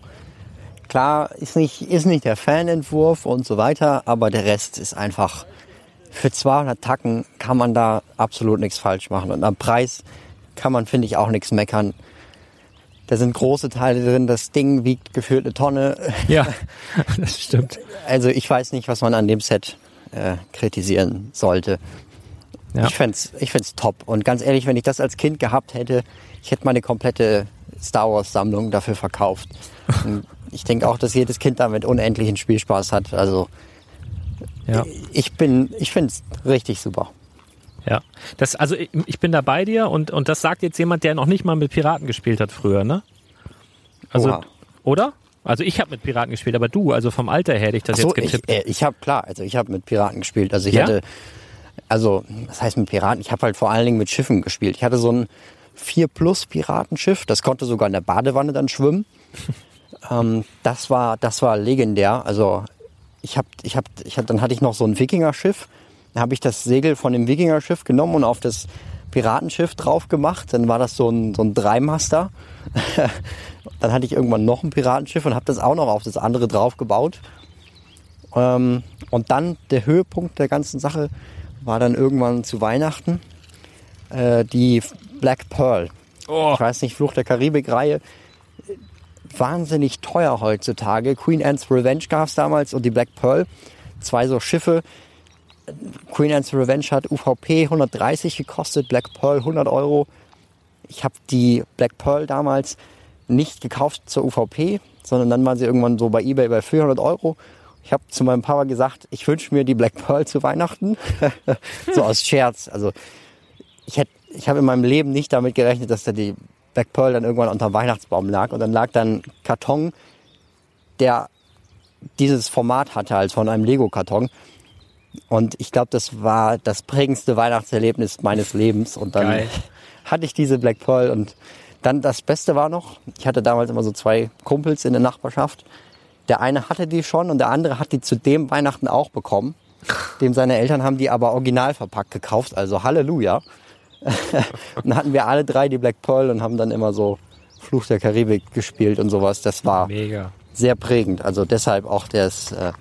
klar, ist nicht, ist nicht der Fanentwurf und so weiter, aber der Rest ist einfach, für 200 Tacken kann man da absolut nichts falsch machen. Und am Preis kann man, finde ich, auch nichts meckern. Da sind große Teile drin, das Ding wiegt gefühlt eine Tonne. Ja, <laughs> das stimmt. Also ich weiß nicht, was man an dem Set äh, kritisieren sollte. Ja. Ich fänd's, ich fänd's top. Und ganz ehrlich, wenn ich das als Kind gehabt hätte, ich hätte meine komplette Star Wars Sammlung dafür verkauft. Und ich denke auch, dass jedes Kind damit unendlichen Spielspaß hat. Also Ja. ich bin, ich find's richtig super. Ja, das, also ich, ich bin da bei dir und, und das sagt jetzt jemand, der noch nicht mal mit Piraten gespielt hat früher, ne? Also, Oha. oder? Also ich habe mit Piraten gespielt, aber du, also vom Alter her hätte ich das so, jetzt ich, getippt. äh, ich habe klar, also ich habe mit Piraten gespielt. Also ich Ja? hatte, also was heißt mit Piraten? Ich habe halt vor allen Dingen mit Schiffen gespielt. Ich hatte so ein 4 Plus Piratenschiff, das konnte sogar in der Badewanne dann schwimmen. <laughs> ähm, das war, das war legendär. Also ich habe, ich habe, ich hab, dann hatte ich noch so ein Wikingerschiff. Habe ich das Segel von dem Wikingerschiff genommen und auf das Piratenschiff drauf gemacht. Dann war das so ein, so ein Dreimaster. <laughs> dann hatte ich irgendwann noch ein Piratenschiff und habe das auch noch auf das andere drauf gebaut. Ähm, und dann der Höhepunkt der ganzen Sache war dann irgendwann zu Weihnachten äh, die Black Pearl. Oh. Ich weiß nicht, Fluch der Karibik-Reihe. Wahnsinnig teuer heutzutage. Queen Anne's Revenge gab es damals und die Black Pearl. Zwei so Schiffe. Queen Anne's Revenge hat UVP 130 gekostet, Black Pearl 100 Euro. Ich habe die Black Pearl damals nicht gekauft zur UVP, sondern dann waren sie irgendwann so bei eBay bei 400 Euro. Ich habe zu meinem Papa gesagt, ich wünsche mir die Black Pearl zu Weihnachten. <laughs> so aus Scherz. Also ich, hätt- ich habe in meinem Leben nicht damit gerechnet, dass da die Black Pearl dann irgendwann unter dem Weihnachtsbaum lag. Und dann lag dann ein Karton, der dieses Format hatte als von einem Lego-Karton. Und ich glaube, das war das prägendste Weihnachtserlebnis meines Lebens. Und dann Geil. <laughs> hatte ich diese Black Pearl. Und dann das Beste war noch, ich hatte damals immer so zwei Kumpels in der Nachbarschaft. Der eine hatte die schon und der andere hat die zu dem Weihnachten auch bekommen. <laughs> Dem seine Eltern haben die aber original verpackt gekauft, also Halleluja. und <laughs> dann hatten wir alle drei die Black Pearl und haben dann immer so Fluch der Karibik gespielt und sowas. Das war Mega. sehr prägend. Also deshalb auch das, äh,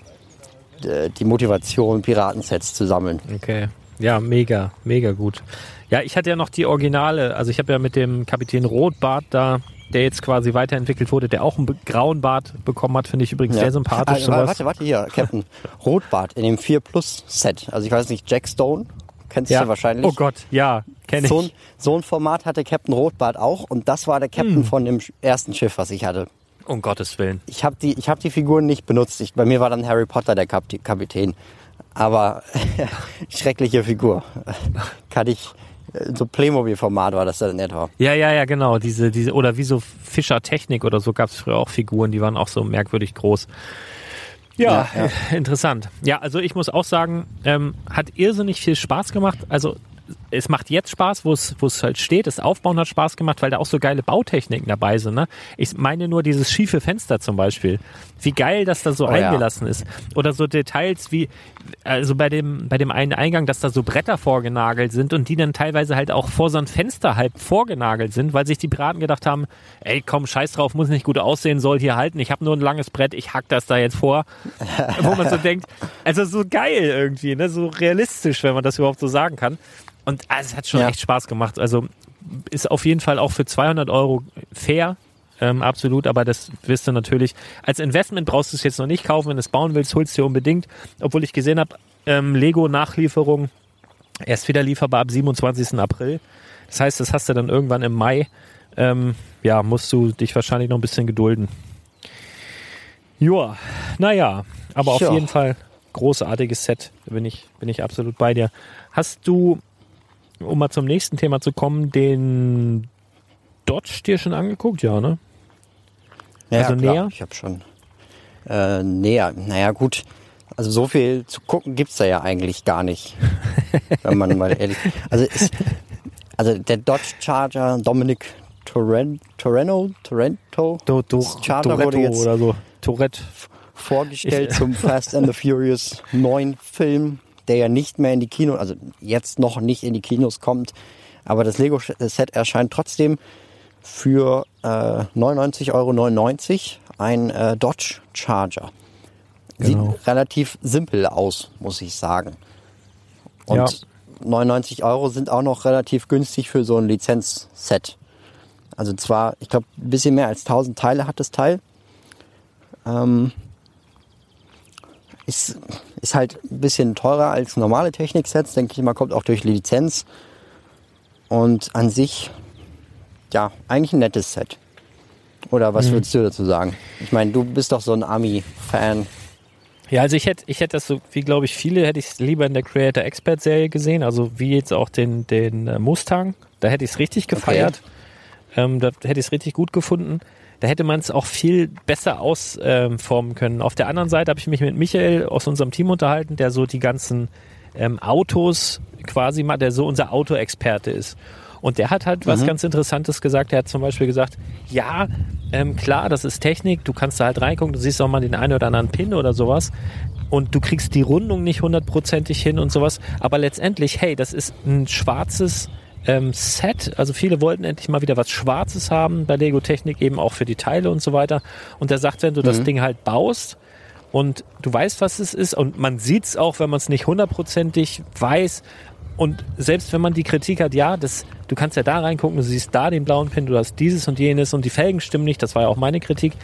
die Motivation, Piratensets zu sammeln. Okay. Ja, mega, mega gut. Ja, ich hatte ja noch die Originale, also ich habe ja mit dem Kapitän Rotbart da, der jetzt quasi weiterentwickelt wurde, der auch einen grauen Bart bekommen hat, finde ich übrigens sehr sympathisch. Sowas. warte, warte, hier, Captain <laughs> Rotbart in dem 4 Plus Set. Also ich weiß nicht, Jack Stone, kennst du wahrscheinlich. Oh Gott, ja, kenne ich. So ein, so ein Format hatte Captain Rotbart auch und das war der Hm. Captain von dem ersten Schiff, was ich hatte. Um Gottes Willen. Ich habe die, ich hab die Figuren nicht benutzt. Ich, bei mir war dann Harry Potter der Kap Kapitän. Aber <laughs> schreckliche Figur. <laughs> Kann ich, äh, so Playmobil-Format war das dann etwa. Ja, ja, ja, genau. Diese, diese, oder wie so Fischer Technik oder so gab es früher auch Figuren, die waren auch so merkwürdig groß. Ja, Ja, interessant. Ja, also ich muss auch sagen, ähm, hat irrsinnig viel Spaß gemacht. Also es macht jetzt Spaß, wo es wo es halt steht. Das Aufbauen hat Spaß gemacht, weil da auch so geile Bautechniken dabei sind. Ne? Ich meine nur dieses schiefe Fenster zum Beispiel. Wie geil, dass da so Oh ja. eingelassen ist. Oder so Details wie, also bei dem, bei dem einen Eingang, dass da so Bretter vorgenagelt sind und die dann teilweise halt auch vor so ein Fenster halb vorgenagelt sind, weil sich die Piraten gedacht haben, ey komm, scheiß drauf, muss nicht gut aussehen, soll hier halten. Ich habe nur ein langes Brett, ich hack das da jetzt vor. Wo man so <laughs> denkt, also so geil irgendwie, ne? so realistisch, wenn man das überhaupt so sagen kann. Und also, es hat schon Ja. echt Spaß gemacht. Also ist auf jeden Fall auch für 200 Euro fair. Ähm, absolut, aber das wirst du natürlich. Als Investment brauchst du es jetzt noch nicht kaufen. Wenn du es bauen willst, holst du dir unbedingt. Obwohl ich gesehen habe, ähm, Lego-Nachlieferung erst wieder lieferbar ab 27. April. Das heißt, das hast du dann irgendwann im Mai. Ähm, ja, musst du dich wahrscheinlich noch ein bisschen gedulden. Joa, naja, aber auf jeden Fall großartiges Set, bin ich, bin ich absolut bei dir. Hast du, um mal zum nächsten Thema zu kommen, den Dodge dir schon angeguckt? Ja, ne? Ja, Also klar, näher? Ich habe schon äh, näher. Naja, gut. Also so viel zu gucken gibt's da ja eigentlich gar nicht. <laughs> wenn man mal ehrlich. Also, ist, also der Dodge Charger Dominic Torren, Torreno, Torrento Do, do, Das Charter wurde Toretto jetzt- oder so. Tourette. vorgestellt zum Fast and the Furious 9 Film, der ja nicht mehr in die Kinos, also jetzt noch nicht in die Kinos kommt. Aber das Lego-Set erscheint trotzdem für äh, 99,99 Euro ein äh, Dodge Charger. Sieht Genau. relativ simpel aus, muss ich sagen. Und Ja. 99 Euro sind auch noch relativ günstig für so ein Lizenzset. Also zwar, ich glaube, ein bisschen mehr als 1000 Teile hat das Teil. Ähm, ist, ist halt ein bisschen teurer als normale Techniksets, denke ich mal, kommt auch durch Lizenz. Und an sich, ja, eigentlich ein nettes Set. Oder was würdest du dazu sagen? Ich meine, du bist doch so ein Ami-Fan. Ja, also ich hätte, ich hätte das so, wie glaube ich viele, hätte ich es lieber in der Creator Expert Serie gesehen, also wie jetzt auch den, den äh, Mustang. Da hätte ich es richtig gefeiert. Ähm, da hätte ich es richtig gut gefunden. Da hätte man es auch viel besser ausformen können. Auf der anderen Seite habe ich mich mit Michael aus unserem Team unterhalten, der so die ganzen ähm, Autos quasi mal, der so unser Autoexperte ist. Und der hat halt was ganz Interessantes gesagt. Er hat zum Beispiel gesagt, ja, ähm, klar, das ist Technik, du kannst da halt reingucken, du siehst auch mal den einen oder anderen Pin oder sowas und du kriegst die Rundung nicht hundertprozentig hin und sowas. Aber letztendlich, hey, das ist ein schwarzes ähm, Set. Also viele wollten endlich mal wieder was Schwarzes haben bei Lego Technik, eben auch für die Teile und so weiter. Und er sagt, wenn du das Ding halt baust und du weißt, was es ist und man sieht es auch, wenn man es nicht hundertprozentig weiß. Und selbst wenn man die Kritik hat, ja, das, du kannst ja da reingucken, du siehst da den blauen Pin, du hast dieses und jenes und die Felgen stimmen nicht, das war ja auch meine Kritik.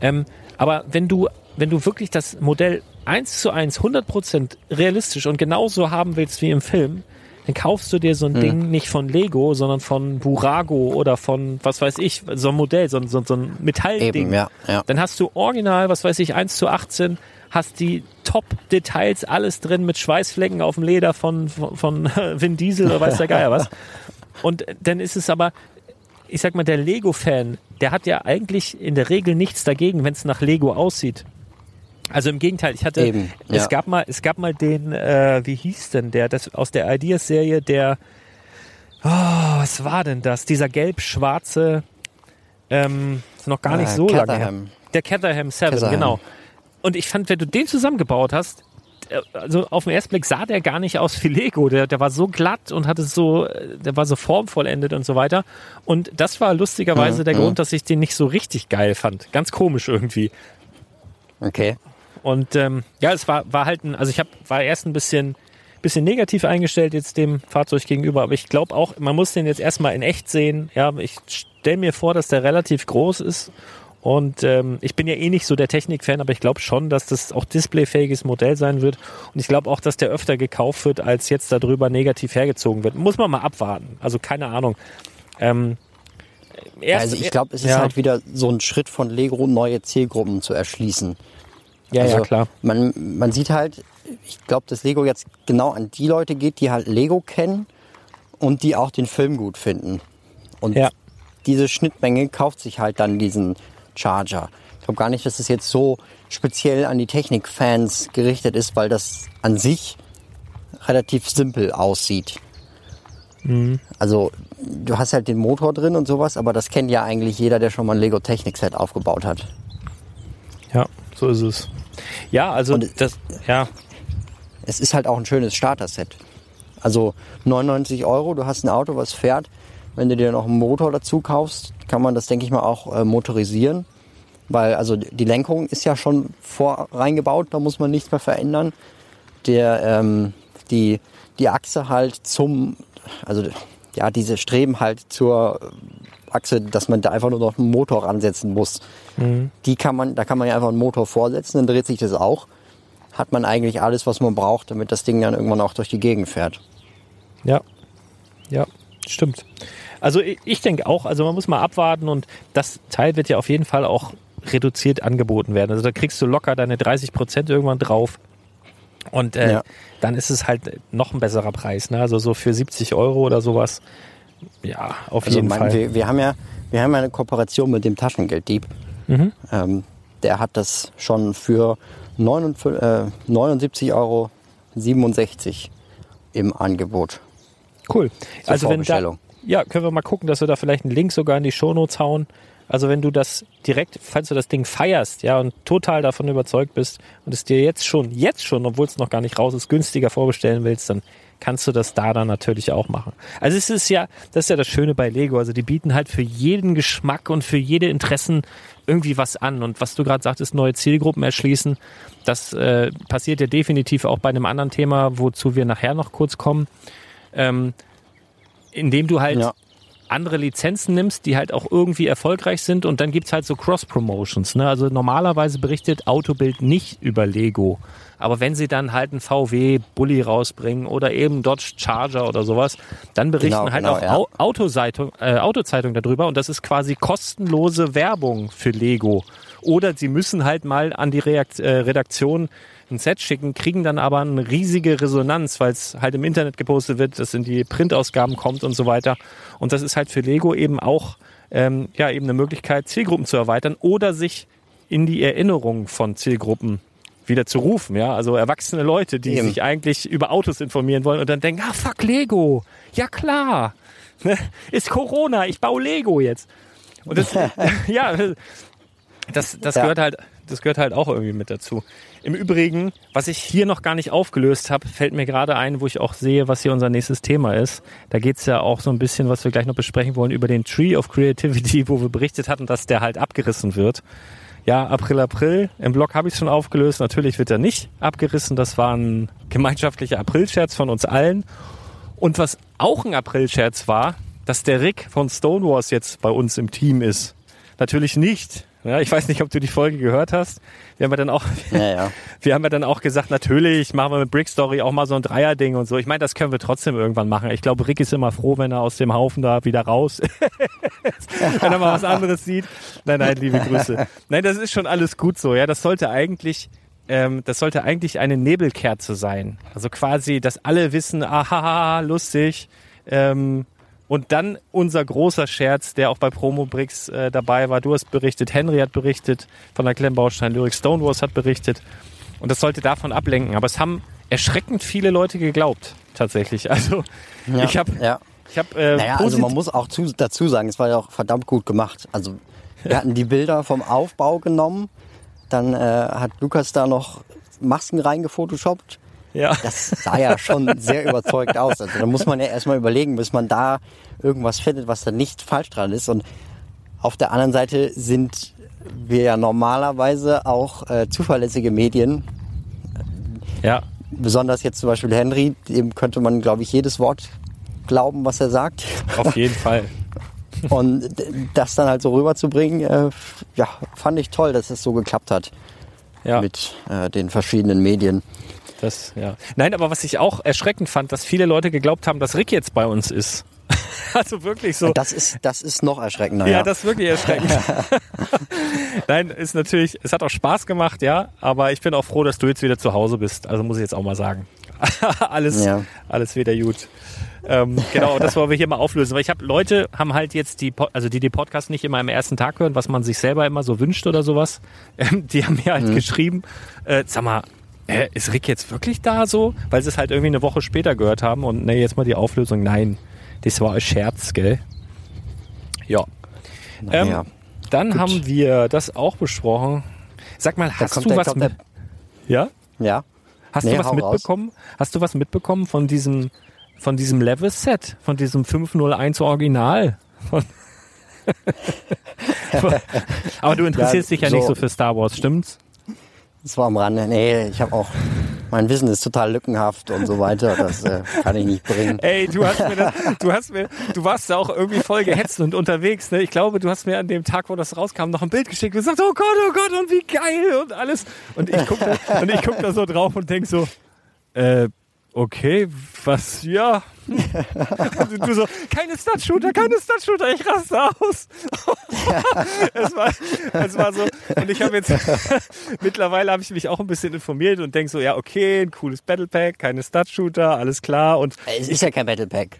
Ähm, aber wenn du, wenn du wirklich das Modell eins zu eins 100% realistisch und genauso haben willst wie im Film, dann kaufst du dir so ein Ding nicht von Lego, sondern von Burago oder von, was weiß ich, so ein Modell, so, ein- so, so ein Metallding. Eben, ja, ja. Dann hast du original, was weiß ich, 1 zu 18, hast die Top-Details, alles drin mit Schweißflecken auf dem Leder von, von, von <laughs> Vin Diesel oder weiß der Geier was. <laughs> Und dann ist es aber, ich sag mal, der Lego-Fan, der hat ja eigentlich in der Regel nichts dagegen, wenn es nach Lego aussieht. Also im Gegenteil, ich hatte, Eben, es ja. gab mal, es gab mal den, äh, wie hieß denn der, das aus der Ideas-Serie, der, oh, was war denn das? Dieser gelb-schwarze, ähm, ist noch gar nicht Äh, so lange her. Der Caterham 7, Caterham. genau. Und ich fand, wenn du den zusammengebaut hast, äh, also auf den ersten Blick sah der gar nicht aus wie Lego. Der, der war so glatt und hatte so, äh, der war so formvollendet und so weiter. Und das war lustigerweise Mhm, der mhm. Grund, dass ich den nicht so richtig geil fand. Ganz komisch irgendwie. Okay. Und ähm, ja, es war, war halt ein, also ich hab, war erst ein bisschen, bisschen negativ eingestellt jetzt dem Fahrzeug gegenüber, aber ich glaube auch, man muss den jetzt erstmal in echt sehen. Ja, ich stelle mir vor, dass der relativ groß ist. Und ähm, ich bin ja eh nicht so der Technik-Fan, aber ich glaube schon, dass das auch displayfähiges Modell sein wird. Und ich glaube auch, dass der öfter gekauft wird, als jetzt darüber negativ hergezogen wird. Muss man mal abwarten. Also keine Ahnung. Ähm, erst, Also ich glaube, es ist ja, halt wieder so ein Schritt von Lego, neue Zielgruppen zu erschließen. Ja, also ja, klar. Man, man sieht halt, ich glaube, dass Lego jetzt genau an die Leute geht, die halt Lego kennen und die auch den Film gut finden. Und Ja. diese Schnittmenge kauft sich halt dann diesen Charger. Ich glaube gar nicht, dass es jetzt so speziell an die Technikfans gerichtet ist, weil das an sich relativ simpel aussieht. Mhm. Also du hast halt den Motor drin und sowas, aber das kennt ja eigentlich jeder, der schon mal ein Lego Technik Set aufgebaut hat. Ja, so ist es. Ja, also Und- das, ja, es ist halt auch ein schönes Starter-Set. Also 99 Euro, du hast ein Auto, was fährt. Wenn du dir noch einen Motor dazu kaufst, kann man das, denke ich mal, auch äh, motorisieren. Weil also die Lenkung ist ja schon vor reingebaut, da muss man nichts mehr verändern. Der, ähm, die, die Achse halt zum, also ja, diese Streben halt zur Achse, dass man da einfach nur noch einen Motor ransetzen muss. Die kann man, da kann man ja einfach einen Motor vorsetzen, dann dreht sich das auch. hat man eigentlich alles, was man braucht, damit das Ding dann irgendwann auch durch die Gegend fährt. Ja, ja, stimmt. Also ich, ich denke auch, also man muss mal abwarten und das Teil wird ja auf jeden Fall auch reduziert angeboten werden. Also da kriegst du locker deine 30 Prozent irgendwann drauf. Und äh, Ja. dann ist es halt noch ein besserer Preis. Ne? Also so für 70 Euro oder sowas. Ja, auf Also jeden mein, Fall. wir, wir haben ja wir haben ja eine Kooperation mit dem Taschengelddieb. Mhm. Ähm, der hat das schon für 79, äh, 79,67 Euro im Angebot. Cool. Zur also wenn da, ja, können wir mal gucken, dass wir da vielleicht einen Link sogar in die Shownotes hauen. Also wenn du das direkt, falls du das Ding feierst, ja, und total davon überzeugt bist und es dir jetzt schon, jetzt schon, obwohl es noch gar nicht raus ist, günstiger vorbestellen willst, dann kannst du das da dann natürlich auch machen. Also es ist ja, das ist ja das Schöne bei Lego. Also die bieten halt für jeden Geschmack und für jede Interessen irgendwie was an. Und was du gerade sagtest, neue Zielgruppen erschließen, das äh, passiert ja definitiv auch bei einem anderen Thema, wozu wir nachher noch kurz kommen. Ähm, indem du halt Ja. Andere Lizenzen nimmst, die halt auch irgendwie erfolgreich sind und dann gibt's halt so Cross-Promotions. Ne? Also normalerweise berichtet Autobild nicht über Lego. Aber wenn sie dann halt einen VW Bulli rausbringen oder eben Dodge Charger oder sowas, dann berichten Genau, halt genau, auch ja. Au Autozeitung, äh, Autozeitung darüber und das ist quasi kostenlose Werbung für Lego. Oder sie müssen halt mal an die Reakt äh, Redaktion ein Set schicken, kriegen dann aber eine riesige Resonanz, weil es halt im Internet gepostet wird, das in die Printausgaben kommt und so weiter. Und das ist halt für Lego eben auch ähm, ja eben eine Möglichkeit, Zielgruppen zu erweitern oder sich in die Erinnerung von Zielgruppen wieder zu rufen, ja, also erwachsene Leute, die Eben. sich eigentlich über Autos informieren wollen und dann denken, ah fuck Lego, ja klar, Ne? ist Corona, ich baue Lego jetzt. Und das, <laughs> ja, das, das Ja. gehört halt, das gehört halt auch irgendwie mit dazu. Im Übrigen, was ich hier noch gar nicht aufgelöst habe, fällt mir gerade ein, wo ich auch sehe, was hier unser nächstes Thema ist. Da geht's ja auch so ein bisschen, was wir gleich noch besprechen wollen, über den Tree of Creativity, wo wir berichtet hatten, dass der halt abgerissen wird. Ja, April, April. Im Blog habe ich schon aufgelöst. Natürlich wird er nicht abgerissen. Das war ein gemeinschaftlicher Aprilscherz von uns allen. Und was auch ein Aprilscherz war, dass der Rick von Stonewalls jetzt bei uns im Team ist. Natürlich nicht. Ja, ich weiß nicht, ob du die Folge gehört hast. Wir haben ja dann auch, Ja, ja. <laughs> wir haben ja dann auch gesagt, natürlich machen wir mit Brick Story auch mal so ein Dreier-Ding und so. Ich meine, das können wir trotzdem irgendwann machen. Ich glaube, Rick ist immer froh, wenn er aus dem Haufen da wieder raus <laughs> ist. wenn er mal was anderes sieht. Nein, nein, liebe Grüße. Nein, das ist schon alles gut so. Ja, das sollte eigentlich, ähm, das sollte eigentlich eine Nebelkerze sein. Also quasi, dass alle wissen, aha, lustig. Ähm, und dann unser großer Scherz, der auch bei Promobricks äh, dabei war. Du hast berichtet, Henry hat berichtet von der Klemmbaustein, Lyric Stonewalls hat berichtet. Und das sollte davon ablenken. Aber es haben erschreckend viele Leute geglaubt, tatsächlich. <laughs> Also ja. ich habe ja. ich hab, äh, Naja, also man muss auch zu, dazu sagen, es war ja auch verdammt gut gemacht. Also wir hatten die Bilder vom Aufbau genommen, dann äh, hat Lukas da noch Masken reingefotoshoppt. Ja. Das sah ja schon sehr überzeugt aus. Also da muss man ja erstmal überlegen, bis man da irgendwas findet, was da nicht falsch dran ist. Und auf der anderen Seite sind wir ja normalerweise auch äh, zuverlässige Medien. ja, Besonders jetzt zum Beispiel Henry, dem könnte man, glaube ich, jedes Wort glauben, was er sagt. auf jeden Fall. Und das dann halt so rüberzubringen, äh, ja, fand ich toll, dass es so geklappt hat Ja. mit äh, den verschiedenen Medien. Das, ja. Nein, aber was ich auch erschreckend fand, dass viele Leute geglaubt haben, dass Rick jetzt bei uns ist. <laughs> also wirklich so. Das ist, das ist noch erschreckender. Ja, Ja, das ist wirklich erschreckend. <laughs> Nein, ist natürlich, es hat auch Spaß gemacht, ja, aber ich bin auch froh, dass du jetzt wieder zu Hause bist. Also muss ich jetzt auch mal sagen. <laughs> alles, Ja. alles wieder gut. Ähm, genau, das wollen wir hier mal auflösen. Weil ich habe Leute, haben halt jetzt die, also die die Podcast nicht immer am ersten Tag hören, was man sich selber immer so wünscht oder sowas. Ähm, die haben mir halt geschrieben, äh, sag mal, äh, ist Rick jetzt wirklich da so? Weil sie es halt irgendwie eine Woche später gehört haben und ne, jetzt mal die Auflösung. Nein, das war ein Scherz, gell? Ja. Ähm, ja. Dann Gut. haben wir das auch besprochen. Sag mal, hast du der- was mit, ja? ja. Hast Nee, du was hau raus. mitbekommen? Hast du was mitbekommen von diesem von diesem Level Set, von diesem 501 Original? <laughs> Aber du interessierst Ja, dich ja nicht so- so für Star Wars, stimmt's? Das war am Rande. Nee, ich habe auch mein Wissen ist total lückenhaft und so weiter. Das äh, kann ich nicht bringen. Ey, du hast mir das, du hast mir, du warst da auch irgendwie voll gehetzt und unterwegs. Ne? Ich glaube, du hast mir an dem Tag, wo das rauskam, noch ein Bild geschickt und gesagt, oh Gott, oh Gott, und wie geil und alles. Und ich guck da, und ich guck da so drauf und denk so, äh, okay, was, ja. Und <laughs> du so, keine Stud-Shooter, keine Stud-Shooter, ich raste aus. <laughs> es, war, es war so, und ich habe jetzt, <laughs> mittlerweile habe ich mich auch ein bisschen informiert und denk so, ja, okay, ein cooles Battle Pack, keine Stud-Shooter, alles klar. Und Es ist ja kein Battle Pack.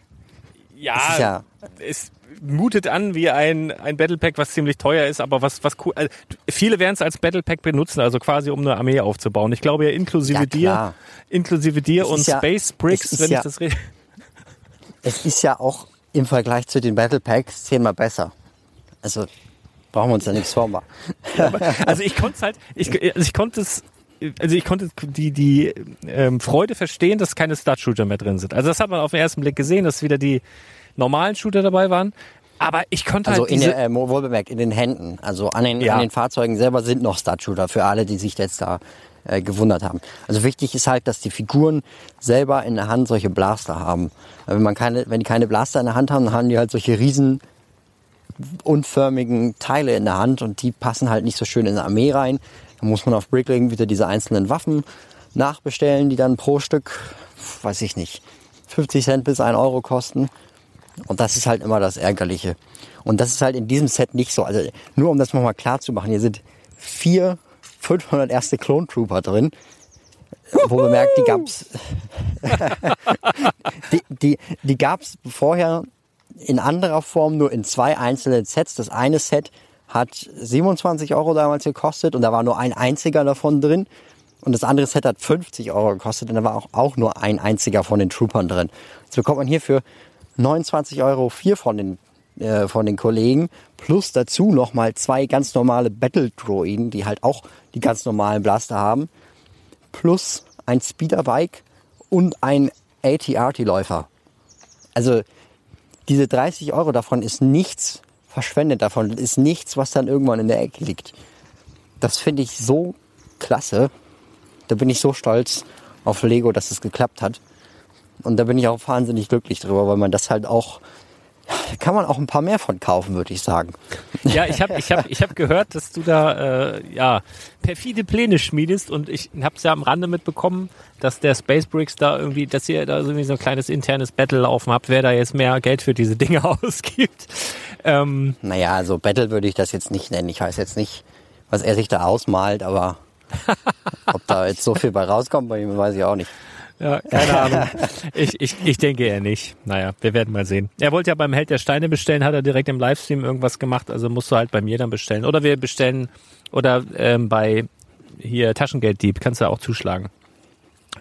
ja, ja, es mutet an wie ein, ein Battle Pack, was ziemlich teuer ist, aber was, was cool, also, viele werden es als Battle Pack benutzen, also quasi um eine Armee aufzubauen. Ich glaube ja inklusive Ja, dir, inklusive dir und ja- Space Bricks, wenn ja- ich das rede. Es ist ja auch im Vergleich zu den Battle Packs zehnmal besser. Also brauchen wir uns ja nichts vormachen. Also ich konnte es halt, ich, also ich konnte es, also ich konnte die, die ähm, Freude verstehen, dass keine Stud-Shooter mehr drin sind. Also das hat man auf den ersten Blick gesehen, dass wieder die normalen Shooter dabei waren. Aber ich konnte Also halt in diese, der, äh, wohlbemerkt, in den Händen. Also an den, Ja. an den Fahrzeugen selber sind noch Stud-Shooter für alle, die sich jetzt da äh, gewundert haben. Also wichtig ist halt, dass die Figuren selber in der Hand solche Blaster haben. Wenn man keine, wenn die keine Blaster in der Hand haben, dann haben die halt solche riesen unförmigen Teile in der Hand und die passen halt nicht so schön in eine Armee rein. Da muss man auf Bricklink wieder diese einzelnen Waffen nachbestellen, die dann pro Stück, weiß ich nicht, 50 Cent bis 1 Euro kosten. Und das ist halt immer das Ärgerliche. Und das ist halt in diesem Set nicht so. Also nur um das nochmal klar zu machen, hier sind vier 500 erste Clone Trooper drin. Wo bemerkt, die gab's, <laughs> die, die, die gab's vorher in anderer Form nur in zwei einzelnen Sets. Das eine Set hat 27 Euro damals gekostet und da war nur ein einziger davon drin. Und das andere Set hat 50 Euro gekostet und da war auch, auch nur ein einziger von den Troopern drin. Jetzt bekommt man hier für 29 Euro vier von den, äh, von den Kollegen plus dazu nochmal zwei ganz normale Battle Droiden, die halt auch die ganz normalen Blaster haben plus ein Speederbike und ein AT-AT-Läufer. Also diese 30 Euro davon ist nichts verschwendet davon, ist nichts, was dann irgendwann in der Ecke liegt. Das finde ich so klasse. Da bin ich so stolz auf Lego, dass es geklappt hat. Und da bin ich auch wahnsinnig glücklich drüber, weil man das halt auch, kann man auch ein paar mehr von kaufen, würde ich sagen. ja, ich habe ich hab, ich hab gehört, dass du da äh, ja perfide Pläne schmiedest und ich habe es ja am Rande mitbekommen, dass der Space Bricks da irgendwie, dass ihr da irgendwie so ein kleines internes Battle laufen habt, wer da jetzt mehr Geld für diese Dinge <laughs> ausgibt. Ähm, Naja, also Battle würde ich das jetzt nicht nennen. Ich weiß jetzt nicht, was er sich da ausmalt, aber <laughs> ob da jetzt so viel bei rauskommt, bei ihm weiß ich auch nicht. Ja, keine Ahnung. Ich, ich, ich denke eher nicht. Naja, wir werden mal sehen. Er wollte ja beim Held der Steine bestellen, hat er direkt im Livestream irgendwas gemacht, also musst du halt bei mir dann bestellen. Oder wir bestellen, oder ähm, bei hier Taschengelddieb, kannst du auch zuschlagen.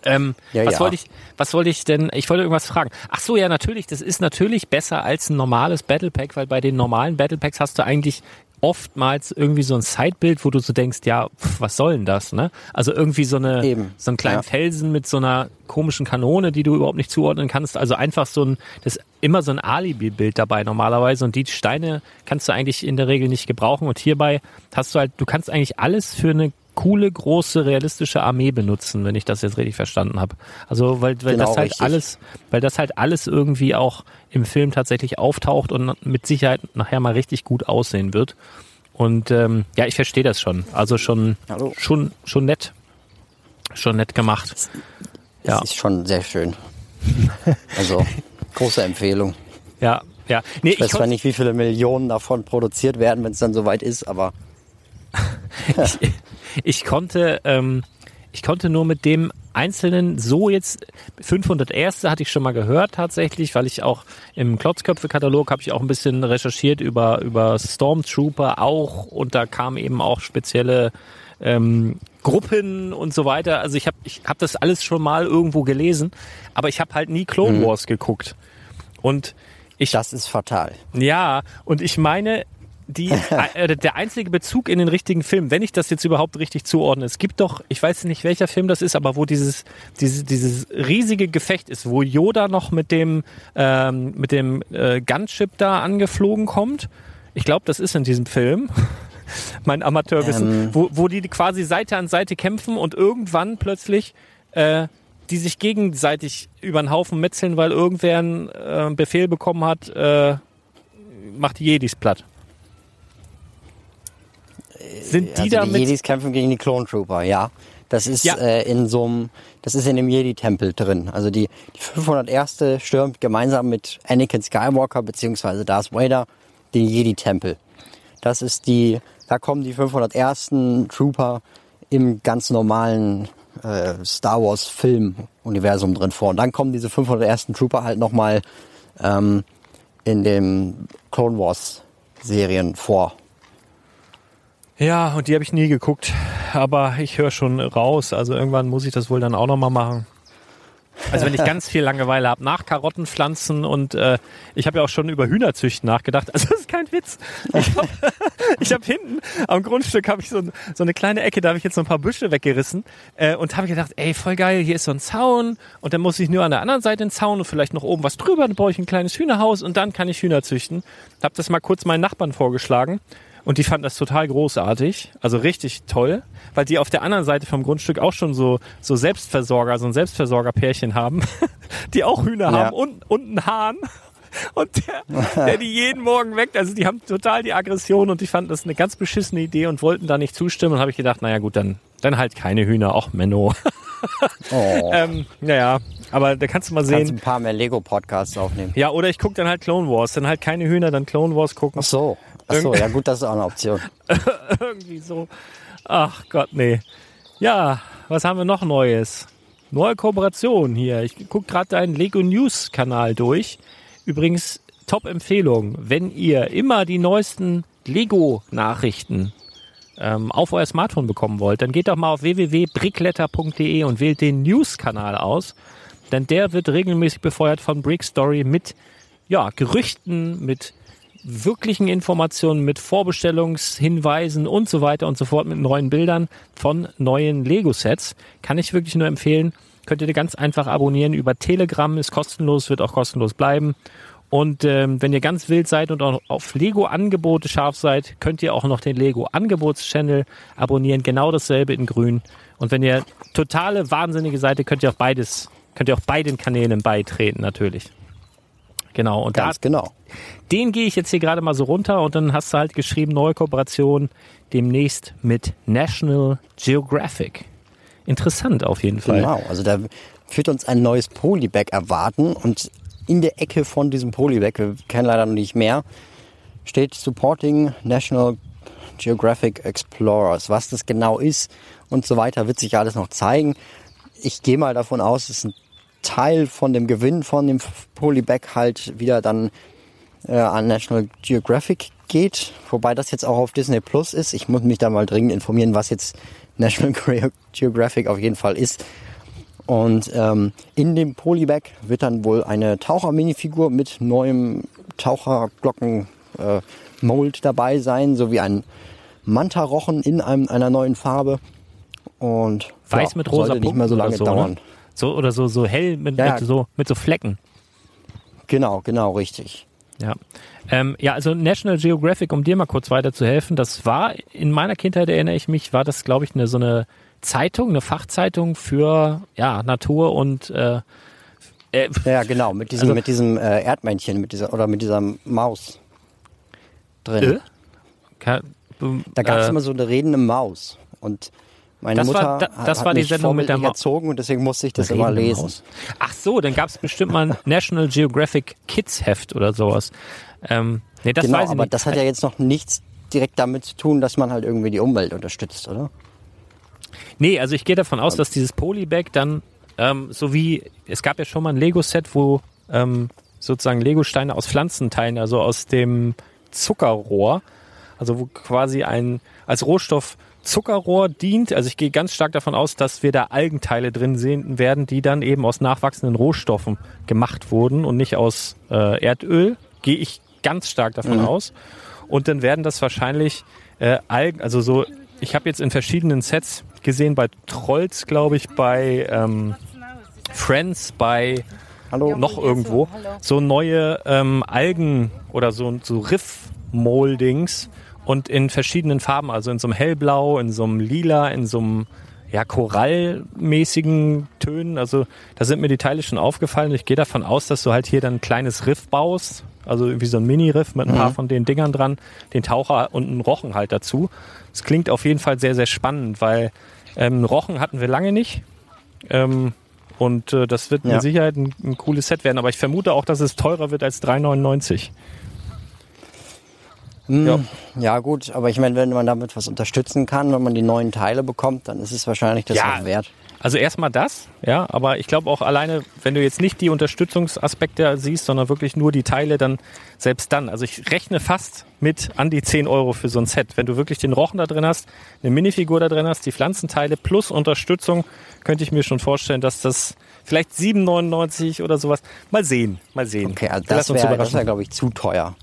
Ähm, Ja, was ja. wollte ich, was wollte ich denn, ich wollte irgendwas fragen. Ach so, ja, natürlich, das ist natürlich besser als ein normales Battle Pack, weil bei den normalen Battle Packs hast du eigentlich oftmals irgendwie so ein Sidebild, wo du so denkst, ja, pf, was soll denn das, ne? Also irgendwie so eine, Eben, so einen kleinen ja. Felsen mit so einer komischen Kanone, die du überhaupt nicht zuordnen kannst. Also einfach so ein, das ist immer so ein Alibi-Bild dabei normalerweise und die Steine kannst du eigentlich in der Regel nicht gebrauchen und hierbei hast du halt, du kannst eigentlich alles für eine coole, große, realistische Armee benutzen, wenn ich das jetzt richtig verstanden habe. Also weil, weil Genau, das halt richtig. alles, weil das halt alles irgendwie auch im Film tatsächlich auftaucht und mit Sicherheit nachher mal richtig gut aussehen wird. Und ähm, ja, ich verstehe das schon. Also schon, Hallo. schon, schon nett, schon nett gemacht. Ja. Das ist schon sehr schön. Also, große Empfehlung. Ja, ja. Nee, Ich ich, weiß zwar nicht, wie viele Millionen davon produziert werden, wenn es dann soweit ist, aber ich konnte, ähm, ich konnte nur mit dem einzelnen so jetzt 500 erste hatte ich schon mal gehört tatsächlich, weil ich auch im Klotzköpfe-Katalog habe ich auch ein bisschen recherchiert über über Stormtrooper auch und da kamen eben auch spezielle ähm, Gruppen und so weiter. Also ich habe ich hab das alles schon mal irgendwo gelesen, aber ich habe halt nie Clone Wars geguckt. Und ich das ist fatal. ja, und ich meine, die, äh, der einzige Bezug in den richtigen Film, wenn ich das jetzt überhaupt richtig zuordne, es gibt doch, ich weiß nicht welcher Film das ist, aber wo dieses, dieses, dieses riesige Gefecht ist, wo Yoda noch mit dem, ähm, mit dem äh, Gunship da angeflogen kommt. Ich glaube, das ist in diesem Film. <laughs> mein Amateurwissen, Ähm. wo, wo die quasi Seite an Seite kämpfen und irgendwann plötzlich äh, die sich gegenseitig über den Haufen metzeln, weil irgendwer einen äh, Befehl bekommen hat, äh, macht die Jedis platt. Sind die also damit? die Jedis kämpfen gegen die Clone Trooper, ja. Das ist Ja. äh, in so einem, das ist in dem Jedi-Tempel drin. Also die, die 501. stürmt gemeinsam mit Anakin Skywalker beziehungsweise Darth Vader den Jedi-Tempel. Das ist die, da kommen die 501. Trooper im ganz normalen äh, Star Wars Film-Universum drin vor. Und dann kommen diese 501. Trooper halt nochmal ähm, in den Clone Wars Serien vor. Ja, und die habe ich nie geguckt. Aber ich höre schon raus. Also irgendwann muss ich das wohl dann auch nochmal machen. Also wenn ich <laughs> ganz viel Langeweile habe, nach Karottenpflanzen und äh, ich habe ja auch schon über Hühnerzüchten nachgedacht. <laughs> Also das ist kein Witz. Ich habe <laughs> hab hinten am Grundstück habe ich so, so eine kleine Ecke, da habe ich jetzt so ein paar Büsche weggerissen äh, und habe gedacht, ey, voll geil, hier ist so ein Zaun und dann muss ich nur an der anderen Seite einen Zaun und vielleicht noch oben was drüber, dann baue ich ein kleines Hühnerhaus und dann kann ich Hühner züchten. Habe das mal kurz meinen Nachbarn vorgeschlagen und die fanden das total großartig, also richtig toll, weil die auf der anderen Seite vom Grundstück auch schon so, so Selbstversorger, so ein Selbstversorgerpärchen haben, <laughs> die auch Hühner Ja. haben und, und einen Hahn. <laughs> Und der, der die jeden Morgen weckt, also die haben total die Aggression und die fanden das eine ganz beschissene Idee und wollten da nicht zustimmen. Und habe ich gedacht, naja gut, dann, dann halt keine Hühner, auch Menno. <laughs> Oh. ähm, naja, aber da kannst du mal Kannst sehen. ein paar mehr Lego-Podcasts aufnehmen. Ja, oder ich gucke dann halt Clone Wars, dann halt keine Hühner, dann Clone Wars gucken. Ach so. Ach so, ja gut, das ist auch eine Option. <laughs> irgendwie so. Ach Gott, nee. Ja, was haben wir noch Neues? Neue Kooperation hier. Ich gucke gerade deinen Lego News Kanal durch. Übrigens, Top-Empfehlung, wenn ihr immer die neuesten Lego-Nachrichten ähm, auf euer Smartphone bekommen wollt, dann geht doch mal auf www.brickletter.de und wählt den News-Kanal aus. Denn der wird regelmäßig befeuert von Brick Story mit ja, Gerüchten, mit wirklichen Informationen, mit Vorbestellungshinweisen und so weiter und so fort, mit neuen Bildern von neuen Lego-Sets. Kann ich wirklich nur empfehlen. Könnt ihr ganz einfach abonnieren über Telegram, ist kostenlos, wird auch kostenlos bleiben. Und ähm, wenn ihr ganz wild seid und auch auf Lego-Angebote scharf seid, könnt ihr auch noch den Lego-Angebots-Channel abonnieren. Genau dasselbe in grün. Und wenn ihr totale Wahnsinnige seid, könnt ihr auch beides, könnt ihr auch beiden Kanälen beitreten, natürlich. Genau. Und da, Ganz genau. den gehe ich jetzt hier gerade mal so runter und dann hast du halt geschrieben, neue Kooperation demnächst mit National Geographic. Interessant auf jeden Fall. Genau. Also da führt uns ein neues Polybag erwarten und in der Ecke von diesem Polybag, wir kennen leider noch nicht mehr, steht Supporting National Geographic Explorers. Was das genau ist und so weiter, wird sich alles noch zeigen. Ich gehe mal davon aus, dass ein Teil von dem Gewinn von dem Polybag halt wieder dann äh, an National Geographic geht, wobei das jetzt auch auf Disney Plus ist. Ich muss mich da mal dringend informieren, was jetzt <laughs> National Geographic auf jeden Fall ist. Und ähm, in dem Polybag wird dann wohl eine Taucher-Minifigur mit neuem Taucherglocken-Mold dabei sein, sowie ein Mantarochen in einem, einer neuen Farbe. Und Weiß ja, mit rosa sollte nicht mehr so lange so, dauern. Ne? So oder so so hell mit, Ja, mit so mit so Flecken. Genau, genau, richtig. Ja. Ähm, ja, also National Geographic, um dir mal kurz weiterzuhelfen, das war in meiner Kindheit erinnere ich mich, war das glaube ich eine so eine Zeitung, eine Fachzeitung für ja Natur und äh, äh, Ja, genau, mit diesem, Also- mit diesem äh, Erdmännchen, mit dieser, oder mit dieser Maus drin. äh? Ka- Da gab es äh, immer so eine redende Maus. Und meine Das Mutter war- da- das hat war die mich Sendung mit der vorbildlich Ma- erzogen und deswegen musste ich das immer lesen. Maus. Ach so, dann gab es bestimmt mal ein National Geographic Kids Heft oder sowas. Ähm, nee, das genau, weiß ich aber nicht. das hat ja jetzt noch nichts direkt damit zu tun, dass man halt irgendwie die Umwelt unterstützt, oder? Nee, also ich gehe davon aus, dass dieses Polybag dann, ähm, so wie, es gab ja schon mal ein Lego-Set, wo ähm, sozusagen Lego-Steine aus Pflanzenteilen, also aus dem Zuckerrohr, also wo quasi ein, als Rohstoff Zuckerrohr dient. Also ich gehe ganz stark davon aus, dass wir da Algenteile drin sehen werden, die dann eben aus nachwachsenden Rohstoffen gemacht wurden und nicht aus äh, Erdöl. Gehe ich ganz stark davon aus. Und dann werden das wahrscheinlich äh, Algen, also so, ich habe jetzt in verschiedenen Sets gesehen, bei Trolls, glaube ich, bei ähm, Friends, bei Hallo? noch irgendwo, so neue ähm, Algen oder so, so Riff-Moldings und in verschiedenen Farben, also in so einem hellblau, in so einem lila, in so einem ja, korallmäßigen Tönen. Also da sind mir die Teile schon aufgefallen. Ich gehe davon aus, dass du halt hier dann ein kleines Riff baust. Also irgendwie so ein Mini-Riff mit ein paar von den Dingern dran, den Taucher und einen Rochen halt dazu. Es klingt auf jeden Fall sehr, sehr spannend, weil ähm, Rochen hatten wir lange nicht. Ähm, und äh, das wird Ja. mit Sicherheit ein, ein cooles Set werden. Aber ich vermute auch, dass es teurer wird als 3,99. Hm, Ja. ja. gut, aber ich meine, wenn man damit was unterstützen kann, wenn man die neuen Teile bekommt, dann ist es wahrscheinlich das Ja. auch wert. Also erstmal das, ja, aber ich glaube auch alleine, wenn du jetzt nicht die Unterstützungsaspekte siehst, sondern wirklich nur die Teile, dann selbst dann. Also ich rechne fast mit an die 10 Euro für so ein Set. Wenn du wirklich den Rochen da drin hast, eine Minifigur da drin hast, die Pflanzenteile plus Unterstützung, könnte ich mir schon vorstellen, dass das vielleicht 7,99 oder sowas. Mal sehen, mal sehen. Okay, also das wäre, wäre glaube ich, zu teuer.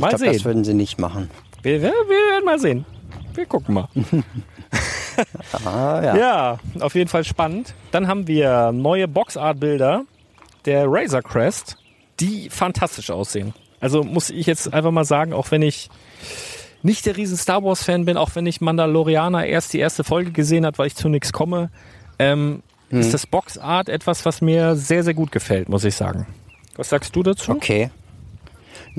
Ich Mal glaube, sehen. das würden sie nicht machen. Wir, wir, wir werden mal sehen. Wir gucken mal. <laughs> Ah, ja. Ja, auf jeden Fall spannend. Dann haben wir neue Boxart-Bilder der Razor Crest, die fantastisch aussehen. Also muss ich jetzt einfach mal sagen, auch wenn ich nicht der riesen Star Wars Fan bin, auch wenn ich Mandalorianer erst die erste Folge gesehen hat, weil ich zu nichts komme, ähm, ist das Boxart etwas, was mir sehr, sehr gut gefällt, muss ich sagen. Was sagst du dazu? Okay.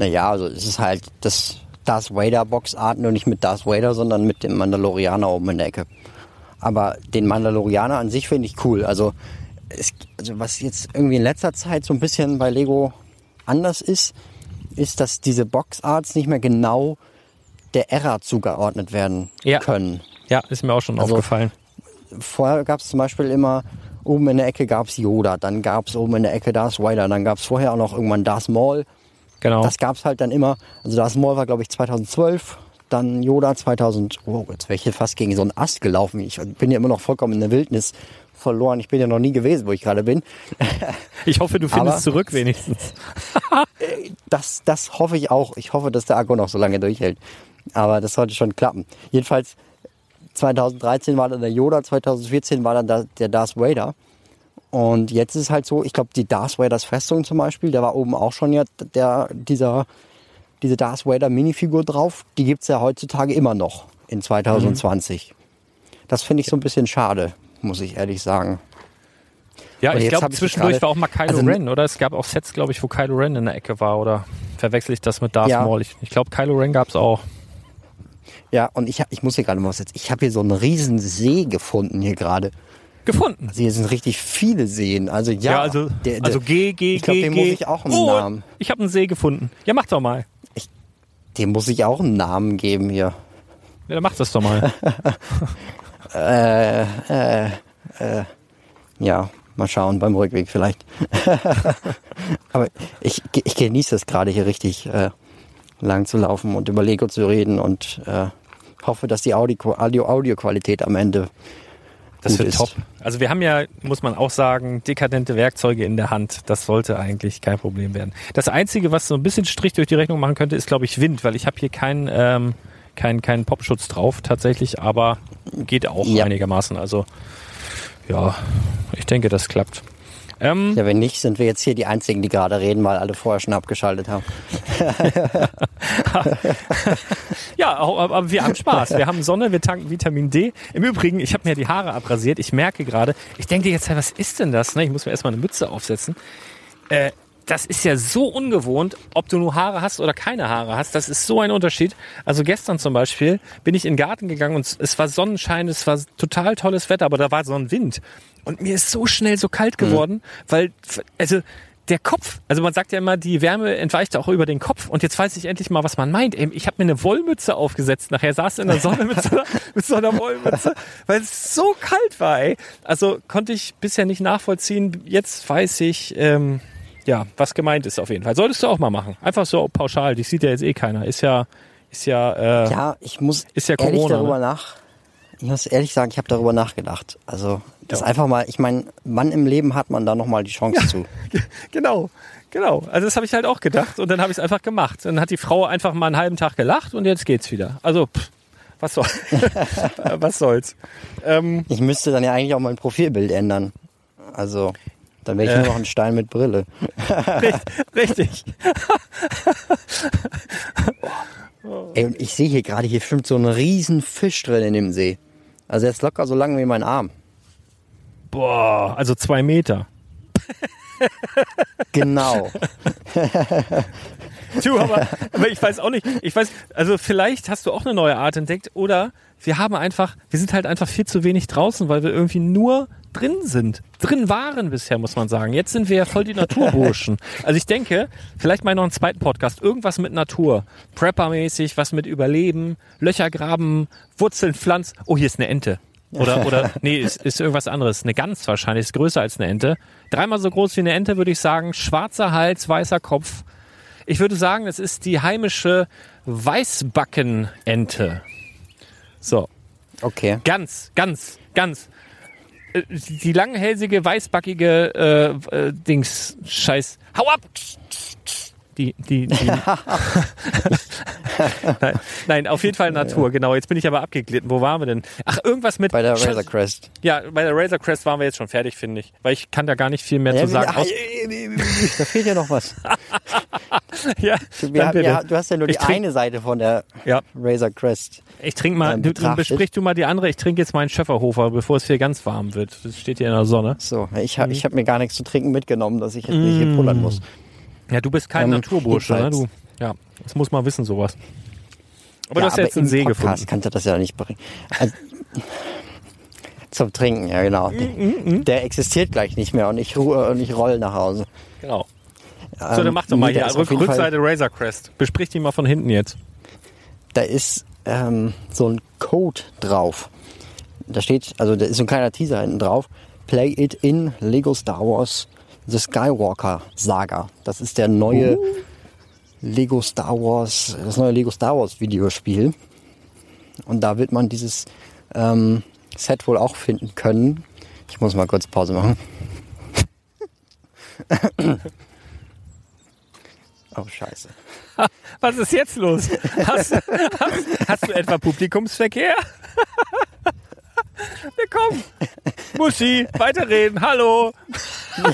Naja, also es ist halt das Darth Vader Boxart, nur nicht mit Darth Vader, sondern mit dem Mandalorianer oben in der Ecke. Aber den Mandalorianer an sich finde ich cool. Also, es, also was jetzt irgendwie in letzter Zeit so ein bisschen bei Lego anders ist, ist, dass diese Boxarts nicht mehr genau der Ära zugeordnet werden Ja. können. Ja, ist mir auch schon Also- aufgefallen. Vorher gab es zum Beispiel immer, oben in der Ecke gab es Yoda, dann gab es oben in der Ecke Darth Vader, dann gab es vorher auch noch irgendwann Darth Maul. Genau. Das gab's halt dann immer. Also Darth Maul war, glaube ich, 2012. Dann Yoda 2000. Oh, jetzt wäre ich hier fast gegen so einen Ast gelaufen. Ich bin ja immer noch vollkommen in der Wildnis verloren. Ich bin ja noch nie gewesen, wo ich gerade bin. <laughs> Ich hoffe, du findest Aber- zurück wenigstens. <laughs> Das, das hoffe ich auch. Ich hoffe, dass der Akku noch so lange durchhält. Aber das sollte schon klappen. Jedenfalls 2013 war dann der Yoda, 2014 war dann da- der Darth Vader. Und jetzt ist es halt so, ich glaube, die Darth Vaders Festung zum Beispiel, der war oben auch schon ja der, dieser, diese Darth Vader Minifigur drauf. Die gibt's ja heutzutage immer noch in 2020. Das finde ich so ein bisschen schade, muss ich ehrlich sagen. Ja, Und ich glaube, zwischendurch gerade- war auch mal Kylo also- Ren, oder? Es gab auch Sets, glaube ich, wo Kylo Ren in der Ecke war, oder verwechsel ich das mit Darth Ja. Maul? Ich, ich glaube, Kylo Ren gab's auch. Ja, und ich, ich muss hier gerade mal was jetzt. Ich habe hier so einen riesen See gefunden hier gerade. Gefunden. Also hier sind richtig viele Seen. Also ja, Ja, also, der, der, also G, G, ich glaub, G, dem G. muss ich auch einen oh, Namen. Ich habe einen See gefunden. Ja, mach doch mal. dem muss ich auch einen Namen geben hier. Ja, dann mach das doch mal. <laughs> Ja, mal schauen, beim Rückweg vielleicht. <laughs> Aber ich, ich genieße es gerade hier richtig äh, lang zu laufen und über Lego zu reden und äh, hoffe, dass die Audio- Audio- Audioqualität am Ende Das wird top. Also wir haben ja, muss man auch sagen, dekadente Werkzeuge in der Hand. Das sollte eigentlich kein Problem werden. Das Einzige, was so ein bisschen Strich durch die Rechnung machen könnte, ist, glaube ich, Wind, weil ich habe hier keinen ähm, kein, kein Popschutz drauf tatsächlich, aber geht auch Ja. einigermaßen. Also ja, ich denke, das klappt. Ähm, Ja, wenn nicht, sind wir jetzt hier die Einzigen, die gerade reden, weil alle vorher schon abgeschaltet haben. <laughs> Ja, aber wir haben Spaß. Wir haben Sonne, wir tanken Vitamin D. Im Übrigen, ich habe mir die Haare abrasiert. Ich merke gerade, ich denke jetzt, was ist denn das? Ne? Ich muss mir erstmal eine Mütze aufsetzen. Äh, das ist ja so ungewohnt, ob du nur Haare hast oder keine Haare hast. Das ist so ein Unterschied. Also gestern zum Beispiel bin ich in den Garten gegangen und es- war Sonnenschein, es war total tolles Wetter, aber da war so ein Wind. Und mir ist so schnell so kalt geworden, weil, also der Kopf, also man sagt ja immer, die Wärme entweicht auch über den Kopf. Und jetzt weiß ich endlich mal, was man meint. Ich habe mir eine Wollmütze aufgesetzt. Nachher saß in der Sonne mit so einer, <laughs> mit so einer Wollmütze, weil es so kalt war. Ey. Also konnte ich bisher nicht nachvollziehen. Jetzt weiß ich, ähm, ja, was gemeint ist auf jeden Fall. Solltest du auch mal machen. Einfach so pauschal. Die sieht ja jetzt eh keiner. Ist ja, ist ja, äh, Ja, ich muss Ist ja ehrlich Corona, darüber ne? nach. Ich muss ehrlich sagen, ich habe darüber nachgedacht. Also das Ja. einfach mal. Ich meine, wann im Leben hat man da noch mal die Chance zu? <laughs> Genau, genau. Also das habe ich halt auch gedacht und dann habe ich es einfach gemacht. Dann hat die Frau einfach mal einen halben Tag gelacht und jetzt geht's wieder. Also pff, was soll, <laughs> <laughs> was soll's? Ähm, Ich müsste dann ja eigentlich auch mein Profilbild ändern. Also dann wäre ich Äh. nur noch ein Stein mit Brille. <laughs> richtig. <laughs> Ey, und ich sehe hier gerade, hier schwimmt so ein riesen Fisch drin in dem See. Also er ist locker so lang wie mein Arm. Boah, also zwei Meter. <laughs> Genau. Du, aber, aber ich weiß auch nicht. Ich weiß, also vielleicht hast du auch eine neue Art entdeckt oder wir haben einfach, wir sind halt einfach viel zu wenig draußen, weil wir irgendwie nur drin sind. Drin waren bisher, muss man sagen. Jetzt sind wir ja voll die Naturburschen. <laughs> Also ich denke, vielleicht mal noch einen zweiten Podcast. Irgendwas mit Natur. Prepper-mäßig, was mit Überleben, Löcher graben, Wurzeln pflanzen. Oh, hier ist eine Ente. Oder, oder, <laughs> nee, ist, ist irgendwas anderes. Eine Gans wahrscheinlich, ist größer als eine Ente. Dreimal so groß wie eine Ente, würde ich sagen. Schwarzer Hals, weißer Kopf. Ich würde sagen, es ist die heimische Weißbackenente. So, Okay. ganz, ganz, ganz. Äh, Die langhälsige, weißbackige äh, äh, Dings, Scheiß. Hau ab! Die, die, die. <laughs> <laughs> nein, nein, auf jeden Fall Natur, genau. Jetzt bin ich aber abgeglitten. Wo waren wir denn? Ach, irgendwas mit. Bei der Razor Crest. Ja, bei der Razor Crest waren wir jetzt schon fertig, finde ich. Weil ich kann da gar nicht viel mehr zu sagen. <laughs> Aus, da fehlt ja noch was. <laughs> ja, Wir ja, du hast ja nur die Ich trink- eine Seite von der ja, Razor Crest. ich trinke mal, ähm, du, besprich du mal die andere. Ich trinke jetzt meinen Schöfferhofer, bevor es hier ganz warm wird. Das steht hier in der Sonne. So, ich habe ich hab mir gar nichts zu trinken mitgenommen, dass ich jetzt nicht hier pullern muss. Ja, du bist kein Ähm, Naturbursche, ne? Du, ja, das muss man wissen, sowas. Aber ja, du hast ja jetzt einen See Podcast gefunden. kannst du das ja nicht bringen. Also, zum Trinken, ja genau. Mm, Der existiert gleich nicht mehr und ich ruhe und ich roll nach Hause. Genau. So, Ähm, dann mach doch mal nee, hier Rück, jeden Fall- Rückseite Razor Crest. Besprich die mal von hinten jetzt. da ist ähm, so ein Code drauf. Da steht, also da ist so ein kleiner Teaser hinten drauf. Play it in Lego Star Wars The Skywalker Saga. Das ist der neue Lego Star Wars, das neue Lego Star Wars Videospiel. Und da wird man dieses ähm, Set wohl auch finden können. Ich muss mal kurz Pause machen. <laughs> oh Scheiße. <laughs> Was ist jetzt los? Hast, hast, hast du etwa Publikumsverkehr? <laughs> Komm. Muschi, weiterreden. Hallo. <laughs>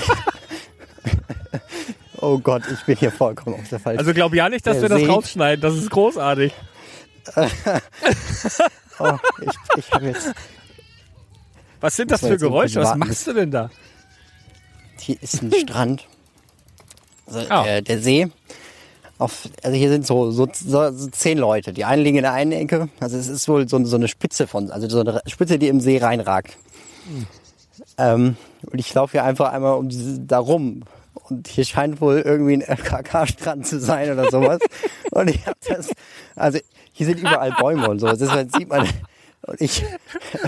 Oh Gott, ich bin hier vollkommen auf der falschen. Also glaub ja nicht, dass wir das rausschneiden. Das ist großartig. oh, ich, ich habe jetzt Was sind das für Geräusche? Was machst du denn da? Hier ist ein Strand. Also, Ah. äh, der See. Auf, also hier sind so, so, so, so zehn Leute. Die einen liegen in der einen Ecke. Also es ist wohl so, so eine Spitze von, also so eine Spitze, die im See reinragt. Ähm, und ich laufe hier einfach einmal um diese, da rum. Und hier scheint wohl irgendwie ein FKK-Strand zu sein oder sowas. <laughs> und ich habe das, also hier sind überall Bäume und sowas. Deshalb sieht man, und ich,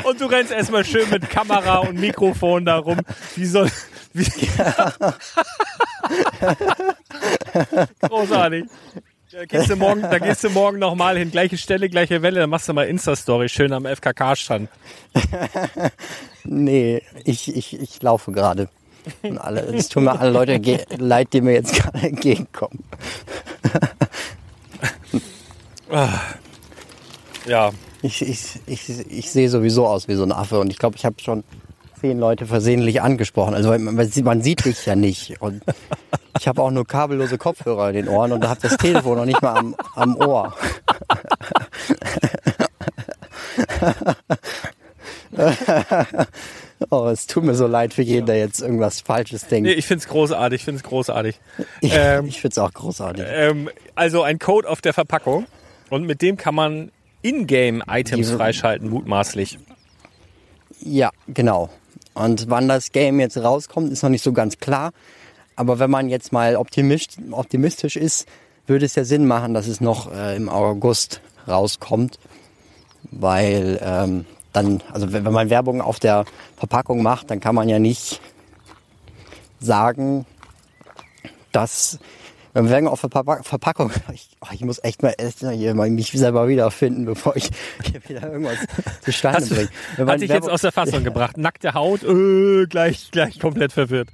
Und du rennst erstmal schön mit Kamera und Mikrofon da rum. Wie soll. Wie <laughs> Großartig. Da gehst du morgen, da gehst du morgen nochmal hin, gleiche Stelle, gleiche Welle, dann machst du mal Insta-Story schön am FKK-Stand. Nee, ich, ich, ich laufe gerade. Und alle, es tun mir alle Leute leid, die mir jetzt gerade entgegenkommen. Ja. Ich, ich, ich, ich sehe sowieso aus wie so ein Affe und ich glaube, ich habe schon zehn Leute versehentlich angesprochen. Also man, sieht- dich ja nicht. Und ich habe auch nur kabellose Kopfhörer in den Ohren und habe das Telefon noch nicht mal am, am Ohr. <laughs> oh, es tut mir so leid für jeden, der jetzt irgendwas Falsches denkt. Nee, ich find's großartig, ich find's großartig. <laughs> Ich, ähm, ich finde es auch großartig. Ähm, also ein Code auf der Verpackung und mit dem kann man Ingame-Items freischalten, mutmaßlich. Ja, genau. Und wann das Game jetzt rauskommt, ist noch nicht so ganz klar. Aber wenn man jetzt mal optimistisch, ist, würde es ja Sinn machen, dass es noch äh, im August rauskommt. Weil ähm, dann, also wenn man Werbung auf der Verpackung macht, dann kann man ja nicht sagen, dass wir Werbung auf der Verpa- Verpackung, <laughs> ich, oh, ich muss echt mal, echt mal hier mich selber wiederfinden, bevor ich <laughs> hier wieder irgendwas zustande bringe. Hat dich jetzt Werbung- aus der Fassung <laughs> gebracht. Nackte Haut, äh, gleich, gleich komplett verwirrt.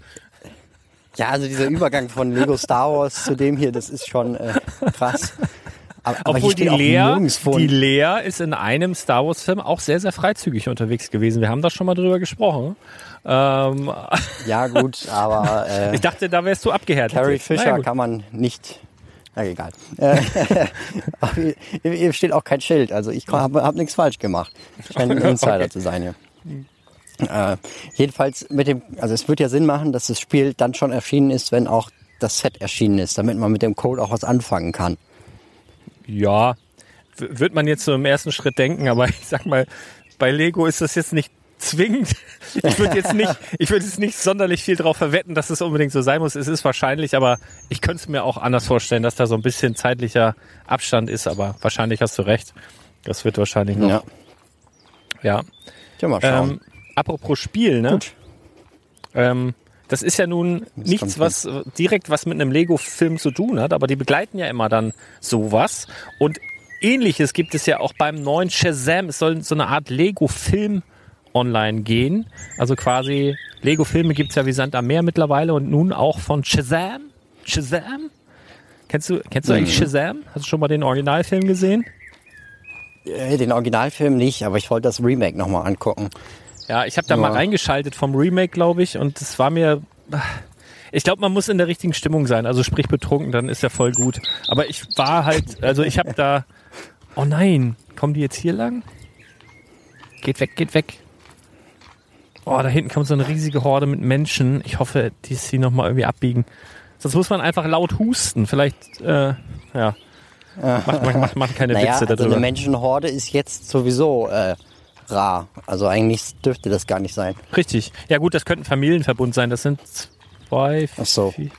Ja, also dieser Übergang von Lego Star Wars zu dem hier, das ist schon äh, krass. Aber, Obwohl die Lea, die Lea ist in einem Star Wars Film auch sehr, sehr freizügig unterwegs gewesen. Wir haben da schon mal drüber gesprochen. Ähm, Ja gut, <laughs> aber äh, ich dachte, da wärst du abgehärtet. Carrie jetzt. Fisher gut. kann man nicht Na egal. Äh, <laughs> hier, hier steht auch kein Schild, also ich habe hab nichts falsch gemacht. Scheint ein <laughs> Insider Okay. zu sein hier. Äh, jedenfalls mit dem, also es wird ja Sinn machen, dass das Spiel dann schon erschienen ist, wenn auch das Set erschienen ist, damit man mit dem Code auch was anfangen kann. Ja, wird man jetzt so im ersten Schritt denken, aber ich sag mal, bei Lego ist das jetzt nicht zwingend. Ich würde jetzt nicht, ich würde jetzt nicht sonderlich viel darauf verwetten, dass es unbedingt so sein muss. Es ist wahrscheinlich, aber ich könnte es mir auch anders vorstellen, dass da so ein bisschen zeitlicher Abstand ist, aber wahrscheinlich hast du recht. Das wird wahrscheinlich noch. Ja. Ja. Tja, mal schauen. Ähm, apropos Spiel, ne? Gut. Ähm, das ist ja nun nichts, kommt was direkt was mit einem Lego-Film zu tun hat, aber die begleiten ja immer dann sowas. Und ähnliches gibt es ja auch beim neuen Shazam. Es soll so eine Art Lego-Film online gehen. Also quasi Lego-Filme gibt es ja wie Sand am Meer mittlerweile und nun auch von Shazam. Shazam? Kennst du, kennst du eigentlich Shazam? Hast du schon mal den Originalfilm gesehen? Äh, Den Originalfilm nicht, aber ich wollte das Remake nochmal angucken. Ja, ich habe da Ja. mal reingeschaltet vom Remake, glaube ich, und es war mir. Ich glaube, man muss in der richtigen Stimmung sein. Also sprich betrunken, dann ist ja voll gut. Aber ich war halt, also ich habe da. Oh nein, kommen die jetzt hier lang? Geht weg, geht weg. Oh, da hinten kommt so eine riesige Horde mit Menschen. Ich hoffe, die sie noch mal irgendwie abbiegen. Sonst muss man einfach laut husten. Vielleicht, äh, ja. Macht, macht, macht, macht keine Naja, Witze also darüber. eine Menschenhorde ist jetzt sowieso äh, rar. Also eigentlich dürfte das gar nicht sein. Richtig. Ja gut, das könnte ein Familienverbund sein. Das sind zwei, Ach so. vier,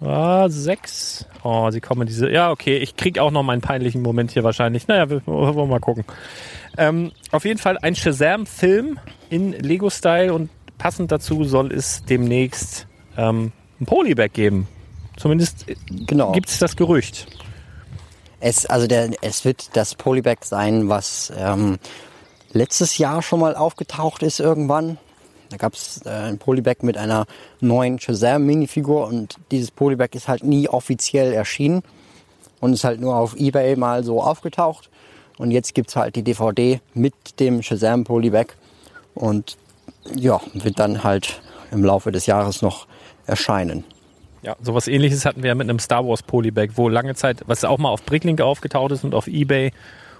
ah, sechs. Oh, sie kommen diese. Ja, okay, ich krieg auch noch meinen peinlichen Moment hier wahrscheinlich. Naja, wir wollen wir mal gucken. Ähm, auf jeden Fall ein Shazam-Film in Lego-Style und passend dazu soll es demnächst ähm, ein Polybag geben. Zumindest Genau. gibt es das Gerücht. Es, also der, es wird das Polybag sein, was ähm, letztes Jahr schon mal aufgetaucht ist irgendwann. Da gab es äh, ein Polybag mit einer neuen Shazam-Minifigur und dieses Polybag ist halt nie offiziell erschienen und ist halt nur auf Ebay mal so aufgetaucht. Und jetzt gibt's halt die DVD mit dem Shazam Polybag und ja, wird dann halt im Laufe des Jahres noch erscheinen. Ja, sowas ähnliches hatten wir ja mit einem Star Wars Polybag, wo lange Zeit, was auch mal auf Bricklink aufgetaucht ist und auf Ebay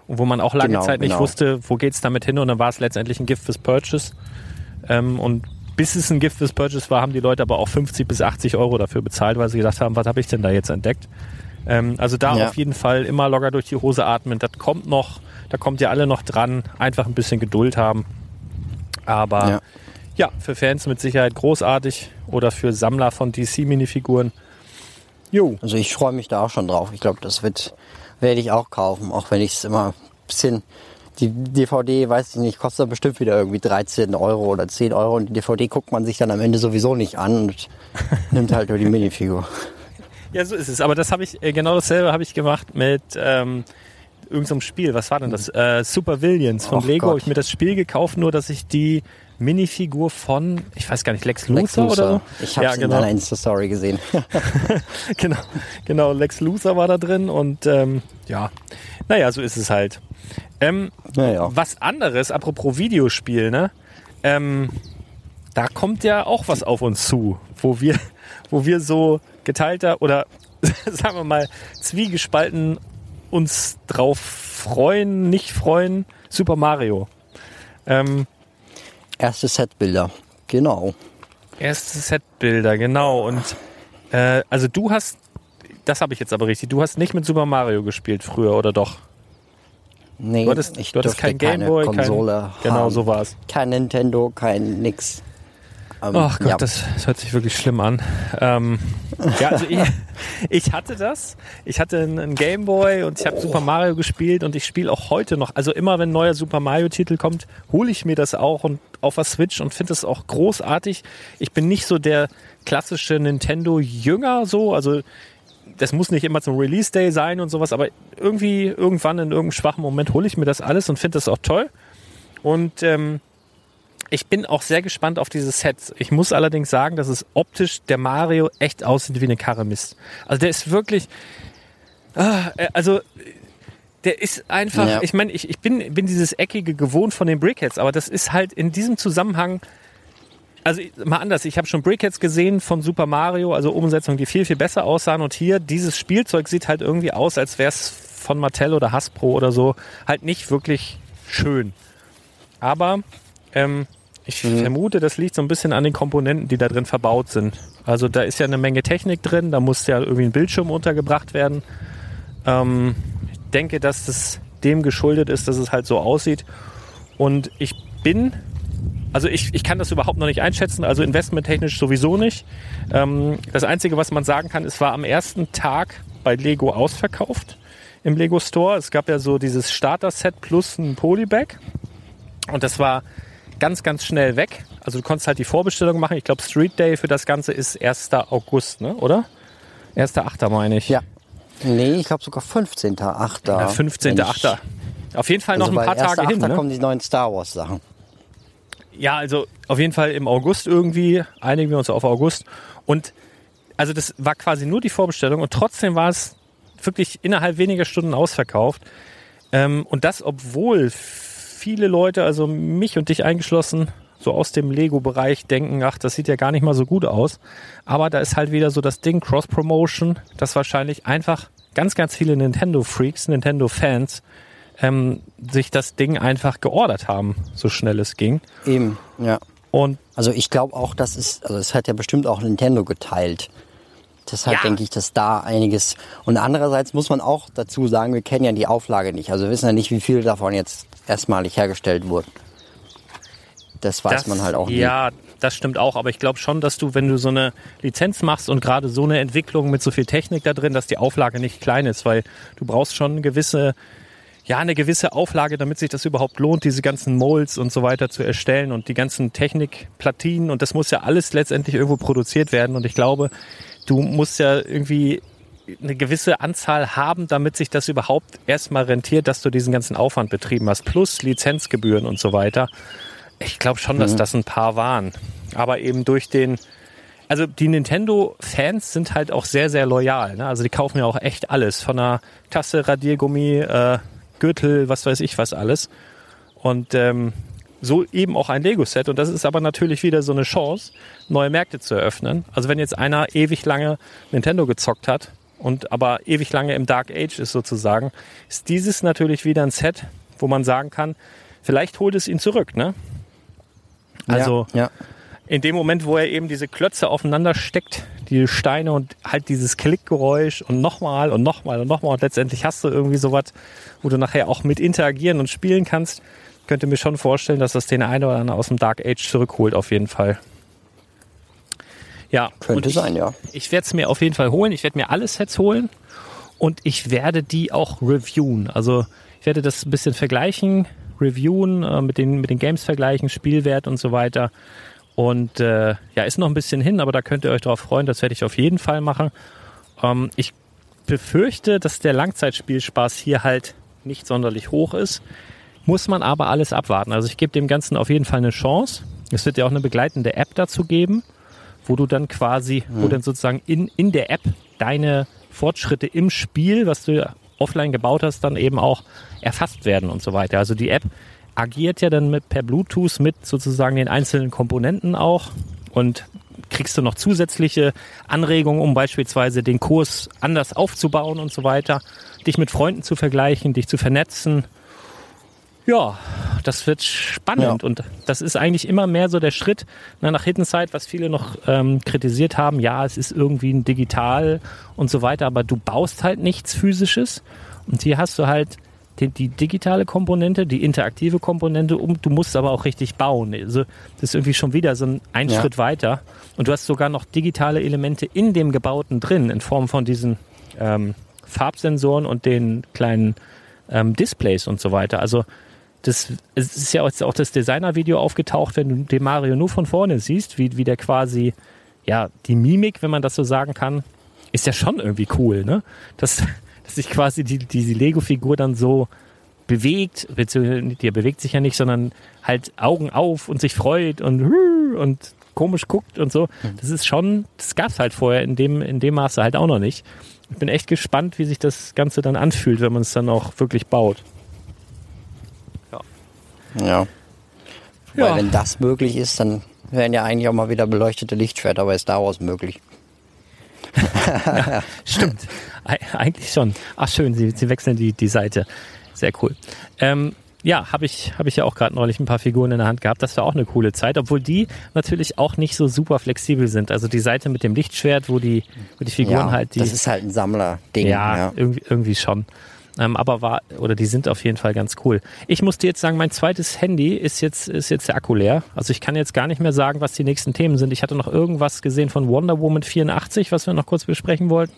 und wo man auch lange Genau, Zeit nicht genau. wusste, wo geht's damit hin und dann war es letztendlich ein Gift fürs Purchase. Ähm, und bis es ein Gift fürs Purchase war, haben die Leute aber auch 50 bis 80 Euro dafür bezahlt, weil sie gedacht haben, was habe ich denn da jetzt entdeckt? Ähm, also da Ja. auf jeden Fall immer locker durch die Hose atmen. Das kommt noch, da kommt ihr alle noch dran. Einfach ein bisschen Geduld haben. Aber Ja. ja, für Fans mit Sicherheit großartig oder für Sammler von DC-Minifiguren. Jo. Also ich freue mich da auch schon drauf. Ich glaube, das wird werde ich auch kaufen, auch wenn ich es immer ein bisschen die DVD, weiß ich nicht, kostet bestimmt wieder irgendwie 13 Euro oder 10 Euro und die DVD guckt man sich dann am Ende sowieso nicht an und <laughs> nimmt halt nur die Minifigur. Ja, so ist es. Aber das habe ich, äh, genau dasselbe habe ich gemacht mit ähm, irgendeinem Spiel. Was war denn das? Äh, Super Villains von Och Lego. Gott. Habe ich mir das Spiel gekauft, nur dass ich die Minifigur von, ich weiß gar nicht, Lex Luthor, Lex oder. Ich habe ja, es in genau, deiner Insta-Story gesehen. <laughs> genau, genau. Lex Luthor war da drin und ähm, ja, naja, so ist es halt. Ähm, Naja. Was anderes, apropos Videospiel, ne? Ähm, da kommt ja auch was auf uns zu, wo wir, wo wir so geteilter oder <laughs> sagen wir mal zwiegespalten uns drauf freuen, nicht freuen. Super Mario. Ähm, Erste Setbilder. Genau. erste Setbilder, genau. Und äh, also du hast, das habe ich jetzt aber richtig, du hast nicht mit Super Mario gespielt früher, oder doch? Nee, Du hattest, ich du hattest kein keine Gameboy, Konsole kein, genau so war es. Kein Nintendo, kein nix. Ähm, Ach Gott, ja. das, das hört sich wirklich schlimm an. Ähm, ja, also ich, <laughs> ich hatte das. Ich hatte einen Gameboy und ich habe Super Mario gespielt und ich spiele auch heute noch. Also immer wenn ein neuer Super Mario-Titel kommt, hole ich mir das auch und auf der Switch und finde das auch großartig. Ich bin nicht so der klassische Nintendo-Jünger so, also das muss nicht immer zum Release Day sein und sowas, aber irgendwie irgendwann in irgendeinem schwachen Moment hole ich mir das alles und finde das auch toll. Und ähm, ich bin auch sehr gespannt auf diese Sets. Ich muss allerdings sagen, dass es optisch der Mario echt aussieht wie eine Karre Mist. Also der ist wirklich, ah, äh, also der ist einfach, Ja. ich meine, ich, ich bin, bin dieses Eckige gewohnt von den Brickheads, aber das ist halt in diesem Zusammenhang, also mal anders, ich habe schon Brickheads gesehen von Super Mario, also Umsetzungen, die viel, viel besser aussahen. Und hier, dieses Spielzeug sieht halt irgendwie aus, als wäre es von Mattel oder Hasbro oder so, halt nicht wirklich schön. Aber ähm, ich Mhm. vermute, das liegt so ein bisschen an den Komponenten, die da drin verbaut sind. Also da ist ja eine Menge Technik drin, da muss ja irgendwie ein Bildschirm untergebracht werden. Ähm, ich denke, dass das dem geschuldet ist, dass es halt so aussieht. Und ich bin, also ich, ich kann das überhaupt noch nicht einschätzen, also investmenttechnisch sowieso nicht. Ähm, das Einzige, was man sagen kann, es war am ersten Tag bei Lego ausverkauft im Lego Store. Es gab ja so dieses Starter-Set plus ein Polybag. Und das war ganz, ganz schnell weg. Also du konntest halt die Vorbestellung machen. Ich glaube, Street Day für das Ganze ist 1. August, ne? oder? 1.8. meine ich. Ja. Nee, ich glaube sogar 15.8. Ja, 15.8. Auf jeden Fall noch Also ein paar Tage hin. Da Ne? kommen die neuen Star Wars Sachen. Ja, also auf jeden Fall im August irgendwie, einigen wir uns auf August. Und also das war quasi nur die Vorbestellung und trotzdem war es wirklich innerhalb weniger Stunden ausverkauft. Ähm, und das, obwohl viele Leute, also mich und dich eingeschlossen, so aus dem Lego-Bereich denken, ach, das sieht ja gar nicht mal so gut aus. Aber da ist halt wieder so das Ding Cross-Promotion, dass wahrscheinlich einfach ganz, ganz viele Nintendo-Freaks, Nintendo-Fans ähm, sich das Ding einfach geordert haben, so schnell es ging. Eben, ja. Und Also ich glaube auch, das ist, also es hat ja bestimmt auch Nintendo geteilt. Deshalb Ja. denke ich, dass da einiges. Und andererseits muss man auch dazu sagen, wir kennen ja die Auflage nicht. Also wir wissen ja nicht, wie viel davon jetzt erstmalig hergestellt wurden. Das weiß das, man halt auch nicht. Ja, das stimmt auch. Aber ich glaube schon, dass du, wenn du so eine Lizenz machst und gerade so eine Entwicklung mit so viel Technik da drin, dass die Auflage nicht klein ist, weil du brauchst schon eine gewisse, ja, eine gewisse Auflage, damit sich das überhaupt lohnt, diese ganzen Molds und so weiter zu erstellen und die ganzen Technikplatinen und das muss ja alles letztendlich irgendwo produziert werden. Und ich glaube, du musst ja irgendwie eine gewisse Anzahl haben, damit sich das überhaupt erstmal rentiert, dass du diesen ganzen Aufwand betrieben hast, plus Lizenzgebühren und so weiter. Ich glaube schon, dass das ein paar waren. Aber eben durch den, also die Nintendo-Fans sind halt auch sehr, sehr loyal. Ne? Also die kaufen ja auch echt alles. Von einer Tasse, Radiergummi, äh, Gürtel, was weiß ich was alles. Und ähm, so eben auch ein Lego-Set. Und das ist aber natürlich wieder so eine Chance, neue Märkte zu eröffnen. Also wenn jetzt einer ewig lange Nintendo gezockt hat und aber ewig lange im Dark Age ist sozusagen, ist dieses natürlich wieder ein Set, wo man sagen kann, vielleicht holt es ihn zurück. Ne? Also ja, ja. in dem Moment, wo er eben diese Klötze aufeinander steckt, die Steine und halt dieses Klickgeräusch und nochmal und nochmal und nochmal und letztendlich hast du irgendwie sowas, wo du nachher auch mit interagieren und spielen kannst, könnte mir schon vorstellen, dass das den einen oder anderen aus dem Dark Age zurückholt, auf jeden Fall. Ja, Könnte ich, sein, ja. Ich werde es mir auf jeden Fall holen. Ich werde mir alle Sets holen und ich werde die auch reviewen. Also ich werde das ein bisschen vergleichen, reviewen, äh, mit, den, mit den Games vergleichen, Spielwert und so weiter. Und äh, ja, ist noch ein bisschen hin, aber da könnt ihr euch darauf freuen. Das werde ich auf jeden Fall machen. Ähm, ich befürchte, dass der Langzeitspielspaß hier halt nicht sonderlich hoch ist. Muss man aber alles abwarten. Also ich gebe dem Ganzen auf jeden Fall eine Chance. Es wird ja auch eine begleitende App dazu geben, wo du dann quasi, wo dann sozusagen in, in der App deine Fortschritte im Spiel, was du offline gebaut hast, dann eben auch erfasst werden und so weiter. Also die App agiert ja dann mit, per Bluetooth mit sozusagen den einzelnen Komponenten auch und kriegst du noch zusätzliche Anregungen, um beispielsweise den Kurs anders aufzubauen und so weiter, dich mit Freunden zu vergleichen, dich zu vernetzen. Ja, das wird spannend Ja. und das ist eigentlich immer mehr so der Schritt na, nach Hidden Side, was viele noch ähm, kritisiert haben. Ja, es ist irgendwie ein digital und so weiter, aber du baust halt nichts physisches und hier hast du halt die, die digitale Komponente, die interaktive Komponente, um, du musst aber auch richtig bauen. Also das ist irgendwie schon wieder so ein, ein Ja. Schritt weiter und du hast sogar noch digitale Elemente in dem Gebauten drin in Form von diesen ähm, Farbsensoren und den kleinen ähm, Displays und so weiter. Also das es ist ja jetzt auch das Designer-Video aufgetaucht, wenn du den Mario nur von vorne siehst, wie, wie der quasi, ja, die Mimik, wenn man das so sagen kann, ist ja schon irgendwie cool, ne? Dass, <laughs> dass sich quasi die, diese Lego-Figur dann so bewegt, beziehungsweise die bewegt sich ja nicht, sondern halt Augen auf und sich freut und und komisch guckt und so. Das ist schon, das gab's halt vorher in dem, in dem Maße halt auch noch nicht. Ich bin echt gespannt, wie sich das Ganze dann anfühlt, wenn man es dann auch wirklich baut. Ja. Ja. Weil wenn das möglich ist, dann wären ja eigentlich auch mal wieder beleuchtete Lichtschwerter bei Star Wars möglich. <laughs> Stimmt. Eig- Eigentlich schon. Ach schön, sie, sie wechseln die, die Seite. Sehr cool. Ähm, ja, habe ich, hab ich ja auch gerade neulich ein paar Figuren in der Hand gehabt. Das war auch eine coole Zeit, obwohl die natürlich auch nicht so super flexibel sind. Also die Seite mit dem Lichtschwert, wo die, wo die Figuren ja, halt die. das ist halt ein Sammlerding. ja, Ja, Irgendwie, irgendwie schon. Ähm, aber war, oder die sind auf jeden Fall ganz cool. Ich muss dir jetzt sagen, mein zweites Handy ist jetzt, ist jetzt der Akku leer. Also ich kann jetzt gar nicht mehr sagen, was die nächsten Themen sind. Ich hatte noch irgendwas gesehen von Wonder Woman 84, was wir noch kurz besprechen wollten.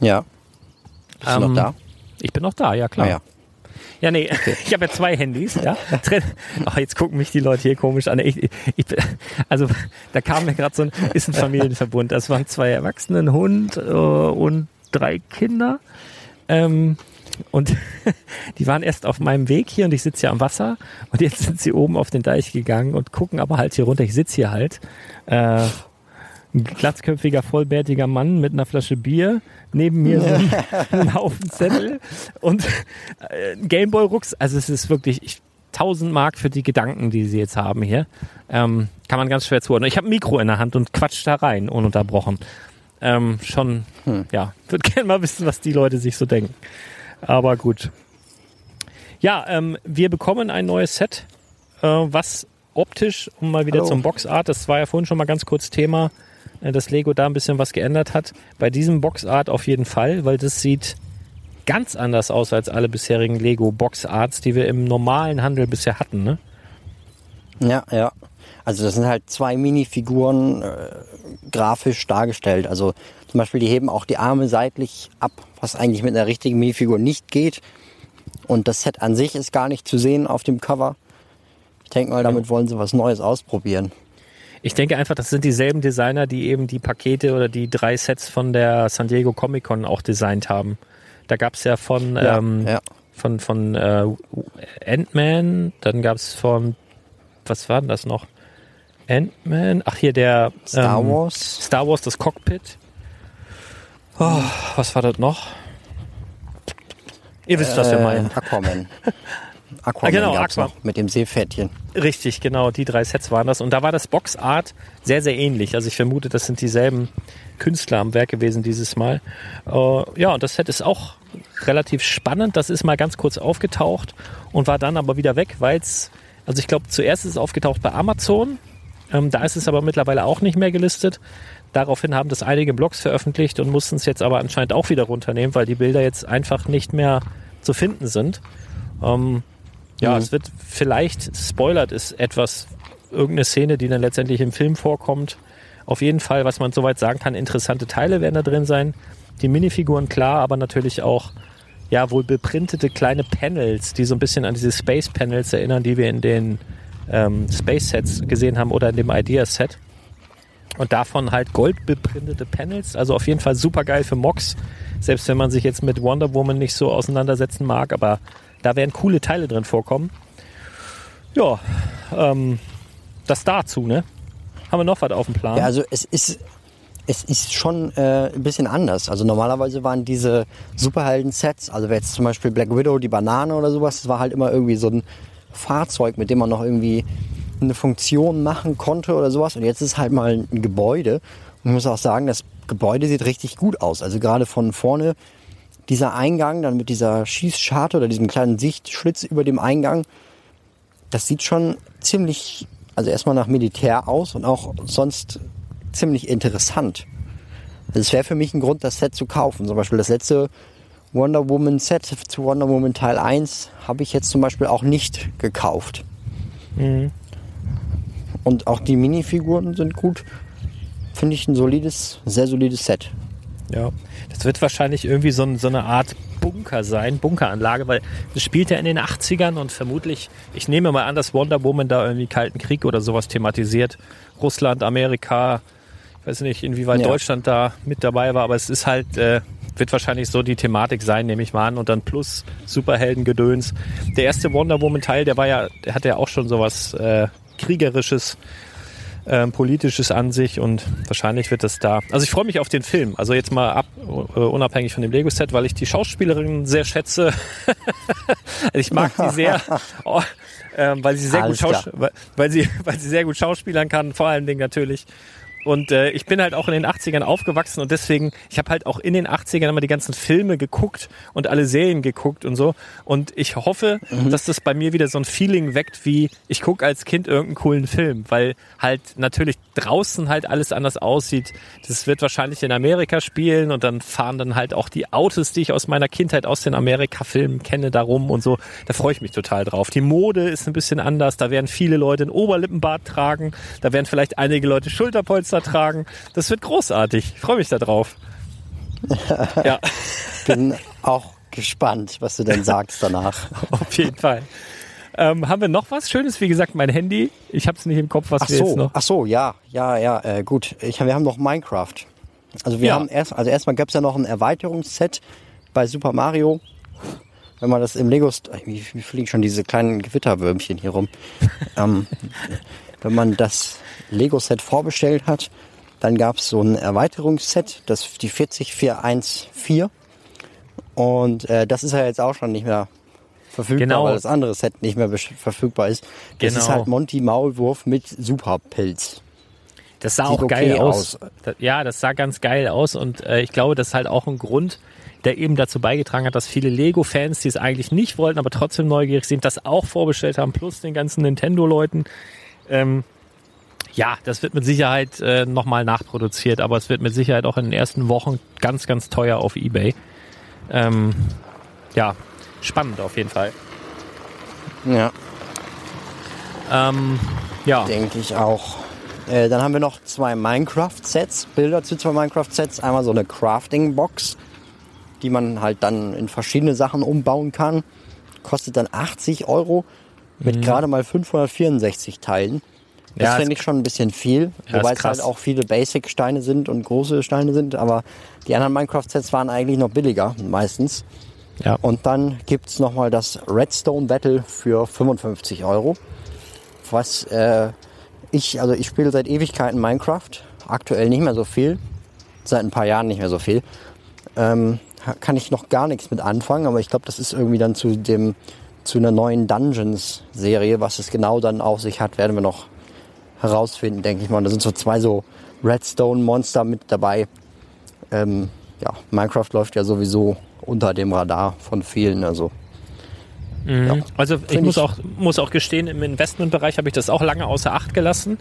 ja. Bist du Ähm, noch da? Ich bin noch da, ja klar. Ah, ja. Ja, nee, <laughs> ich habe ja zwei Handys, ja. Ach, jetzt gucken mich die Leute hier komisch an. Ich, ich, also da kam mir gerade so ein, ist ein Familienverbund. Das waren zwei Erwachsene, ein Hund äh, und drei Kinder. Ähm, und <laughs> die waren erst auf meinem Weg hier und ich sitze hier am Wasser und jetzt sind sie oben auf den Deich gegangen und gucken aber halt hier runter. Ich sitze hier halt. Äh, ein glatzköpfiger, vollbärtiger Mann mit einer Flasche Bier, neben mir so ein, ein <laughs> <laughs> Haufen Zettel und äh, Gameboy-Rucks. Also es ist wirklich ich, 1000 Mark für die Gedanken, die sie jetzt haben hier. Ähm, kann man ganz schwer zuordnen. Ich habe ein Mikro in der Hand und quatsch da rein, ununterbrochen. Ähm, schon, ja, würde <laughs> gerne mal wissen, was die Leute sich so denken. Aber gut. Ja, ähm, wir bekommen ein neues Set, äh, was optisch, um mal wieder Hallo. zum Boxart, das war ja vorhin schon mal ganz kurz Thema, äh, dass Lego da ein bisschen was geändert hat. Bei diesem Boxart auf jeden Fall, weil das sieht ganz anders aus als alle bisherigen Lego Boxarts, die wir im normalen Handel bisher hatten. Ne? Ja, ja. Also das sind halt zwei Minifiguren äh, grafisch dargestellt. Also zum Beispiel, die heben auch die Arme seitlich ab, was eigentlich mit einer richtigen Minifigur nicht geht. Und das Set an sich ist gar nicht zu sehen auf dem Cover. Ich denke mal, damit wollen sie was Neues ausprobieren. Ich denke einfach, das sind dieselben Designer, die eben die Pakete oder die drei Sets von der San Diego Comic Con auch designt haben. Da gab es ja von, Ja, ähm, ja. von, von äh, Ant-Man, dann gab es von, was war denn das noch? Ant-Man, ach hier der Star ähm, Wars. Star Wars, das Cockpit. Oh, was war das noch? Ihr wisst, was wir Äh, meinen. Aquaman. <laughs> Aquaman Ah, genau, gab's Aqua. noch mit dem Seepferdchen. Richtig, genau, die drei Sets waren das. Und da war das Boxart sehr, sehr ähnlich. Also ich vermute, das sind dieselben Künstler am Werk gewesen dieses Mal. Äh, ja, und das Set ist auch relativ spannend. Das ist mal ganz kurz aufgetaucht und war dann aber wieder weg, weil es, also ich glaube, zuerst ist es aufgetaucht bei Amazon. Ähm, da ist es aber mittlerweile auch nicht mehr gelistet. Daraufhin haben das einige Blogs veröffentlicht und mussten es jetzt aber anscheinend auch wieder runternehmen, weil die Bilder jetzt einfach nicht mehr zu finden sind. Ähm, ja, Mhm. es wird vielleicht, spoilert ist etwas, irgendeine Szene, die dann letztendlich im Film vorkommt. Auf jeden Fall, was man soweit sagen kann, interessante Teile werden da drin sein. Die Minifiguren klar, aber natürlich auch, ja, wohl beprintete kleine Panels, die so ein bisschen an diese Space Panels erinnern, die wir in den ähm, Space Sets gesehen haben oder in dem Idea Set. Und davon halt goldbeprintete Panels, also auf jeden Fall super geil für Mox, selbst wenn man sich jetzt mit Wonder Woman nicht so auseinandersetzen mag, aber da werden coole Teile drin vorkommen. Ja, ähm, das dazu, ne? Haben wir noch was auf dem Plan? Ja, also es ist, es ist schon äh, ein bisschen anders. Also normalerweise waren diese Superhelden-Sets, also jetzt zum Beispiel Black Widow, die Banane oder sowas, das war halt immer irgendwie so ein Fahrzeug, mit dem man noch irgendwie eine Funktion machen konnte oder sowas. Und jetzt ist halt mal ein Gebäude. Und ich muss auch sagen, das Gebäude sieht richtig gut aus. Also gerade von vorne dieser Eingang, dann mit dieser Schießscharte oder diesem kleinen Sichtschlitz über dem Eingang, das sieht schon ziemlich, also erstmal nach Militär aus und auch sonst ziemlich interessant. Also es wäre für mich ein Grund, das Set zu kaufen. Zum Beispiel das letzte Wonder Woman Set zu Wonder Woman Teil 1 habe ich jetzt zum Beispiel auch nicht gekauft. Und auch die Minifiguren sind gut. Finde ich ein solides, sehr solides Set. Ja, das wird wahrscheinlich irgendwie so, so eine Art Bunker sein, Bunkeranlage, weil das spielt ja in den 80ern und vermutlich, ich nehme mal an, dass Wonder Woman da irgendwie Kalten Krieg oder sowas thematisiert. Russland, Amerika, ich weiß nicht, inwieweit Ja. Deutschland da mit dabei war, aber es ist halt, äh, wird wahrscheinlich so die Thematik sein, nehme ich mal an, und dann plus Superheldengedöns. Der erste Wonder Woman Teil, der war ja, der hatte ja auch schon sowas äh, kriegerisches ähm, politisches an sich und wahrscheinlich wird das da. Also ich freue mich auf den Film. Also jetzt mal ab, äh, unabhängig von dem Lego-Set, weil ich die Schauspielerin sehr schätze. <laughs> Ich mag die sehr. <laughs> Oh, ähm, weil sie sehr gut Alles weil, weil sie <laughs> weil sie sehr gut schauspielern kann, vor allen Dingen natürlich. Und äh, ich bin halt auch in den 80ern aufgewachsen und deswegen, ich habe halt auch in den 80ern immer die ganzen Filme geguckt und alle Serien geguckt und so. Und ich hoffe, dass das bei mir wieder so ein Feeling weckt, wie ich gucke als Kind irgendeinen coolen Film, weil halt natürlich draußen halt alles anders aussieht. Das wird wahrscheinlich in Amerika spielen und dann fahren dann halt auch die Autos, die ich aus meiner Kindheit aus den Amerika-Filmen kenne, darum und so. Da freue ich mich total drauf. Die Mode ist ein bisschen anders. Da werden viele Leute einen Oberlippenbart tragen. Da werden vielleicht einige Leute Schulterpolster tragen. Das wird großartig. Ich freue mich da drauf. <laughs> ja, Bin auch gespannt, was du denn sagst danach. <laughs> auf jeden Fall. Ähm, haben wir noch was Schönes? Wie gesagt, mein Handy. Ich habe es nicht im Kopf, was Ach wir jetzt so, noch. ach so, ja, ja, ja, äh, gut. Ich, wir haben noch Minecraft. Also wir Ja. haben erst, also erstmal gab es ja noch ein Erweiterungsset bei Super Mario. Wenn man das im Lego, wie fliegen schon diese kleinen Gewitterwürmchen hier rum. <laughs> ähm, wenn man das Lego-Set vorbestellt hat, dann gab es so ein Erweiterungsset, das die 40414. Und äh, das ist ja jetzt auch schon nicht mehr verfügbar, Genau. weil das andere Set nicht mehr verfügbar ist. Das ist Genau. halt Monty Maulwurf mit Superpilz. Das sah Sieht auch geil okay aus. aus. Da- Ja, das sah ganz geil aus und äh, ich glaube, das ist halt auch ein Grund, der eben dazu beigetragen hat, dass viele Lego-Fans, die es eigentlich nicht wollten, aber trotzdem neugierig sind, das auch vorbestellt haben, plus den ganzen Nintendo-Leuten. Ähm, ja, das wird mit Sicherheit äh, nochmal nachproduziert, aber es wird mit Sicherheit auch in den ersten Wochen ganz, ganz teuer auf Ebay. Ähm, ja, spannend auf jeden Fall. Ja, Ähm, ja, denke ich auch. Äh, dann haben wir noch zwei Minecraft-Sets, Bilder zu zwei Minecraft-Sets. Einmal so eine Crafting-Box, die man halt dann in verschiedene Sachen umbauen kann. Kostet dann 80 Euro mit gerade mal 564 Teilen. Das Ja, finde ich schon ein bisschen viel, Ja, wobei es halt auch viele Basic-Steine sind und große Steine sind. Aber die anderen Minecraft-Sets waren eigentlich noch billiger, meistens. ja. Und dann gibt's noch nochmal das Redstone Battle für 55 Euro. Was äh, ich, also ich spiele seit Ewigkeiten Minecraft. Aktuell nicht mehr so viel. Seit ein paar Jahren nicht mehr so viel. Ähm, kann ich noch gar nichts mit anfangen, aber ich glaube, das ist irgendwie dann zu dem zu einer neuen Dungeons-Serie, was es genau dann auf sich hat, werden wir noch herausfinden, denke ich mal. Und Da sind so zwei so Redstone-Monster mit dabei. Ähm, ja, Minecraft läuft ja sowieso unter dem Radar von vielen. Also ja. Also ich muss ich- auch, muss auch gestehen, im Investmentbereich habe ich das auch lange außer Acht gelassen,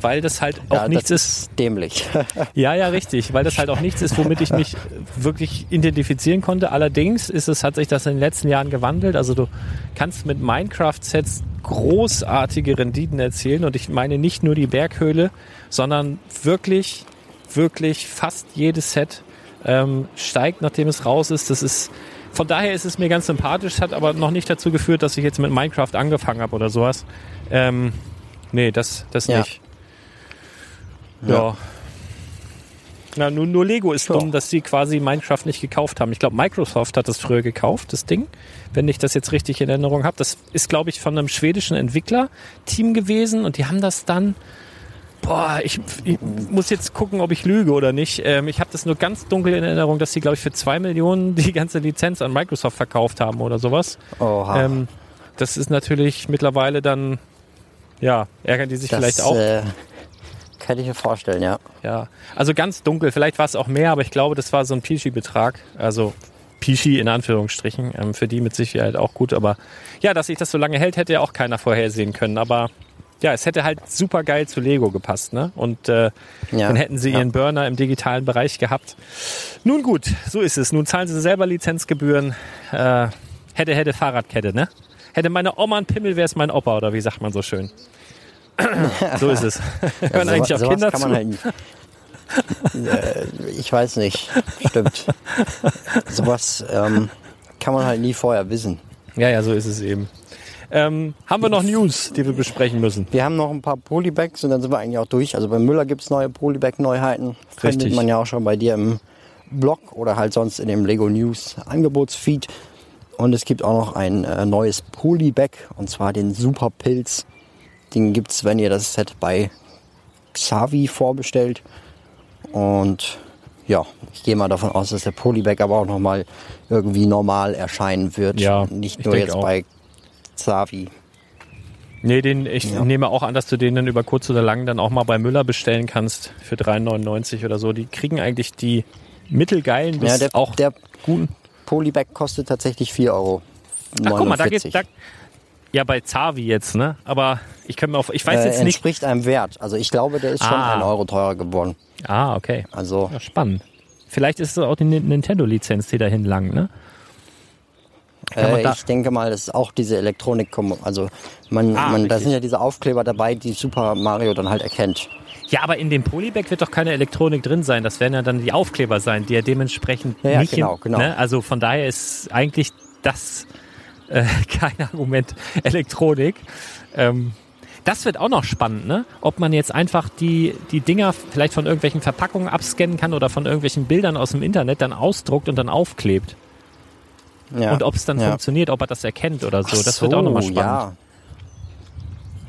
weil das halt auch ja, nichts ist dämlich. <laughs> Ja, ja, richtig, weil das halt auch nichts ist, womit ich mich wirklich identifizieren konnte. Allerdings ist es, hat sich das in den letzten Jahren gewandelt. Also du kannst mit Minecraft-Sets großartige Renditen erzielen und ich meine nicht nur die Berghöhle, sondern wirklich, wirklich fast jedes Set ähm, steigt, nachdem es raus ist. Das ist von daher ist es mir ganz sympathisch, hat aber noch nicht dazu geführt, dass ich jetzt mit Minecraft angefangen habe oder sowas. Ähm, nee, das, das Ja. nicht. Ja. Na, nur, nur Lego ist Ja. dumm, dass sie quasi Minecraft nicht gekauft haben. Ich glaube, Microsoft hat das früher gekauft, das Ding, wenn ich das jetzt richtig in Erinnerung habe. Das ist, glaube ich, von einem schwedischen Entwicklerteam gewesen und die haben das dann. Boah, ich, ich muss jetzt gucken, ob ich lüge oder nicht. Ähm, ich habe das nur ganz dunkel in Erinnerung, dass sie, glaube ich, für zwei Millionen <laughs> die ganze Lizenz an Microsoft verkauft haben oder sowas. Oha. Ähm, das ist natürlich mittlerweile dann, ja, ärgern die sich das vielleicht auch. Äh, kann ich mir vorstellen, ja. Ja, also ganz dunkel. Vielleicht war es auch mehr, aber ich glaube, das war so ein Pishi-Betrag. Also Pishi in Anführungsstrichen. Ähm, für die mit Sicherheit auch gut. Aber ja, dass sich das so lange hält, hätte ja auch keiner vorhersehen können. Aber ja, es hätte halt super geil zu Lego gepasst. Ne? Und äh, Ja. dann hätten sie Ja. ihren Burner im digitalen Bereich gehabt. Nun gut, so ist es. Nun zahlen sie selber Lizenzgebühren. Äh, hätte, hätte Fahrradkette, ne? Hätte meine Oma einen Pimmel, wäre es mein Opa, oder wie sagt man so schön? <laughs> so ist es. Hören Ja, eigentlich auch Kinder kann zu? man halt äh, ich weiß nicht. Stimmt. sowas ähm, kann man halt nie vorher wissen. Ja, ja, so ist es eben. Ähm, haben wir noch News, die wir besprechen müssen? Wir haben noch ein paar Polybags und dann sind wir eigentlich auch durch. Also bei Müller gibt es neue Polybag-Neuheiten. Findet Richtig. man ja auch schon bei dir im Blog oder halt sonst in dem Lego News Angebotsfeed. Und es gibt auch noch ein äh, neues Polybag und zwar den Superpilz. Den gibt's, wenn ihr das Set bei Xavi vorbestellt. Und ja, ich gehe mal davon aus, dass der Polybag aber auch nochmal irgendwie normal erscheinen wird. Ja, Nicht ich nur jetzt auch. bei Xavi. Nee, den, ich Ja. nehme auch an, dass du den dann über kurz oder lang dann auch mal bei Müller bestellen kannst für 3,99 oder so. Die kriegen eigentlich die mittelgeilen bis Ja, der, auch der guten. Polybag kostet tatsächlich 4 Euro. Ach, guck mal, da geht da, ja bei Zavi jetzt, ne? Aber ich kann mir auf, ich weiß äh, jetzt nicht. entspricht einem Wert. Also ich glaube, der ist schon Ah. ein Euro teurer geworden. Ah, okay. Also Ja, spannend. Vielleicht ist es auch die Ni- Nintendo-Lizenz, die dahin lang, ne? Äh, da- ich denke mal, das ist auch diese Elektronik. Also man, Ah, man, da sind ja diese Aufkleber dabei, die Super Mario dann halt erkennt. Ja, aber in dem Polybag wird doch keine Elektronik drin sein. Das werden ja dann die Aufkleber sein, die ja dementsprechend Ja, ja, nicht. genau, genau. Ne? Also von daher ist eigentlich das äh, <laughs> kein Argument Elektronik. Ähm, das wird auch noch spannend, ne? Ob man jetzt einfach die, die Dinger vielleicht von irgendwelchen Verpackungen abscannen kann oder von irgendwelchen Bildern aus dem Internet dann ausdruckt und dann aufklebt. Ja. Und ob es dann ja. funktioniert, ob er das erkennt oder so. Ach Das wird auch nochmal so, spannend.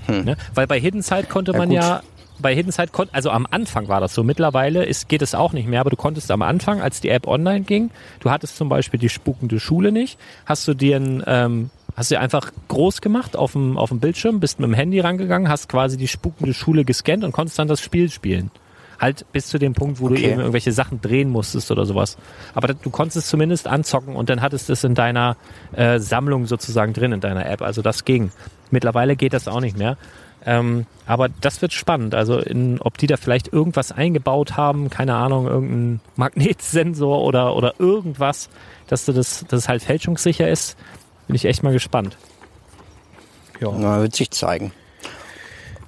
Ja. Ne? Weil bei Hidden Side konnte Ja, man gut. ja, bei Hidden Side konnte, also am Anfang war das so. Mittlerweile ist, geht es auch nicht mehr, aber du konntest am Anfang, als die App online ging, du hattest zum Beispiel die spukende Schule nicht, hast du dir ein, ähm, hast du einfach groß gemacht auf dem, auf dem Bildschirm, bist mit dem Handy rangegangen, hast quasi die spukende Schule gescannt und konntest dann das Spiel spielen. Halt bis zu dem Punkt, wo du Okay. eben irgendwelche Sachen drehen musstest oder sowas. Aber du konntest es zumindest anzocken und dann hattest es in deiner äh, Sammlung sozusagen drin, in deiner App. Also das ging. Mittlerweile geht das auch nicht mehr. Ähm, aber das wird spannend. Also in, ob die da vielleicht irgendwas eingebaut haben, keine Ahnung, irgendein Magnetsensor oder, oder irgendwas, dass du das, dass es halt fälschungssicher ist, bin ich echt mal gespannt. Ja. Na, wird sich zeigen.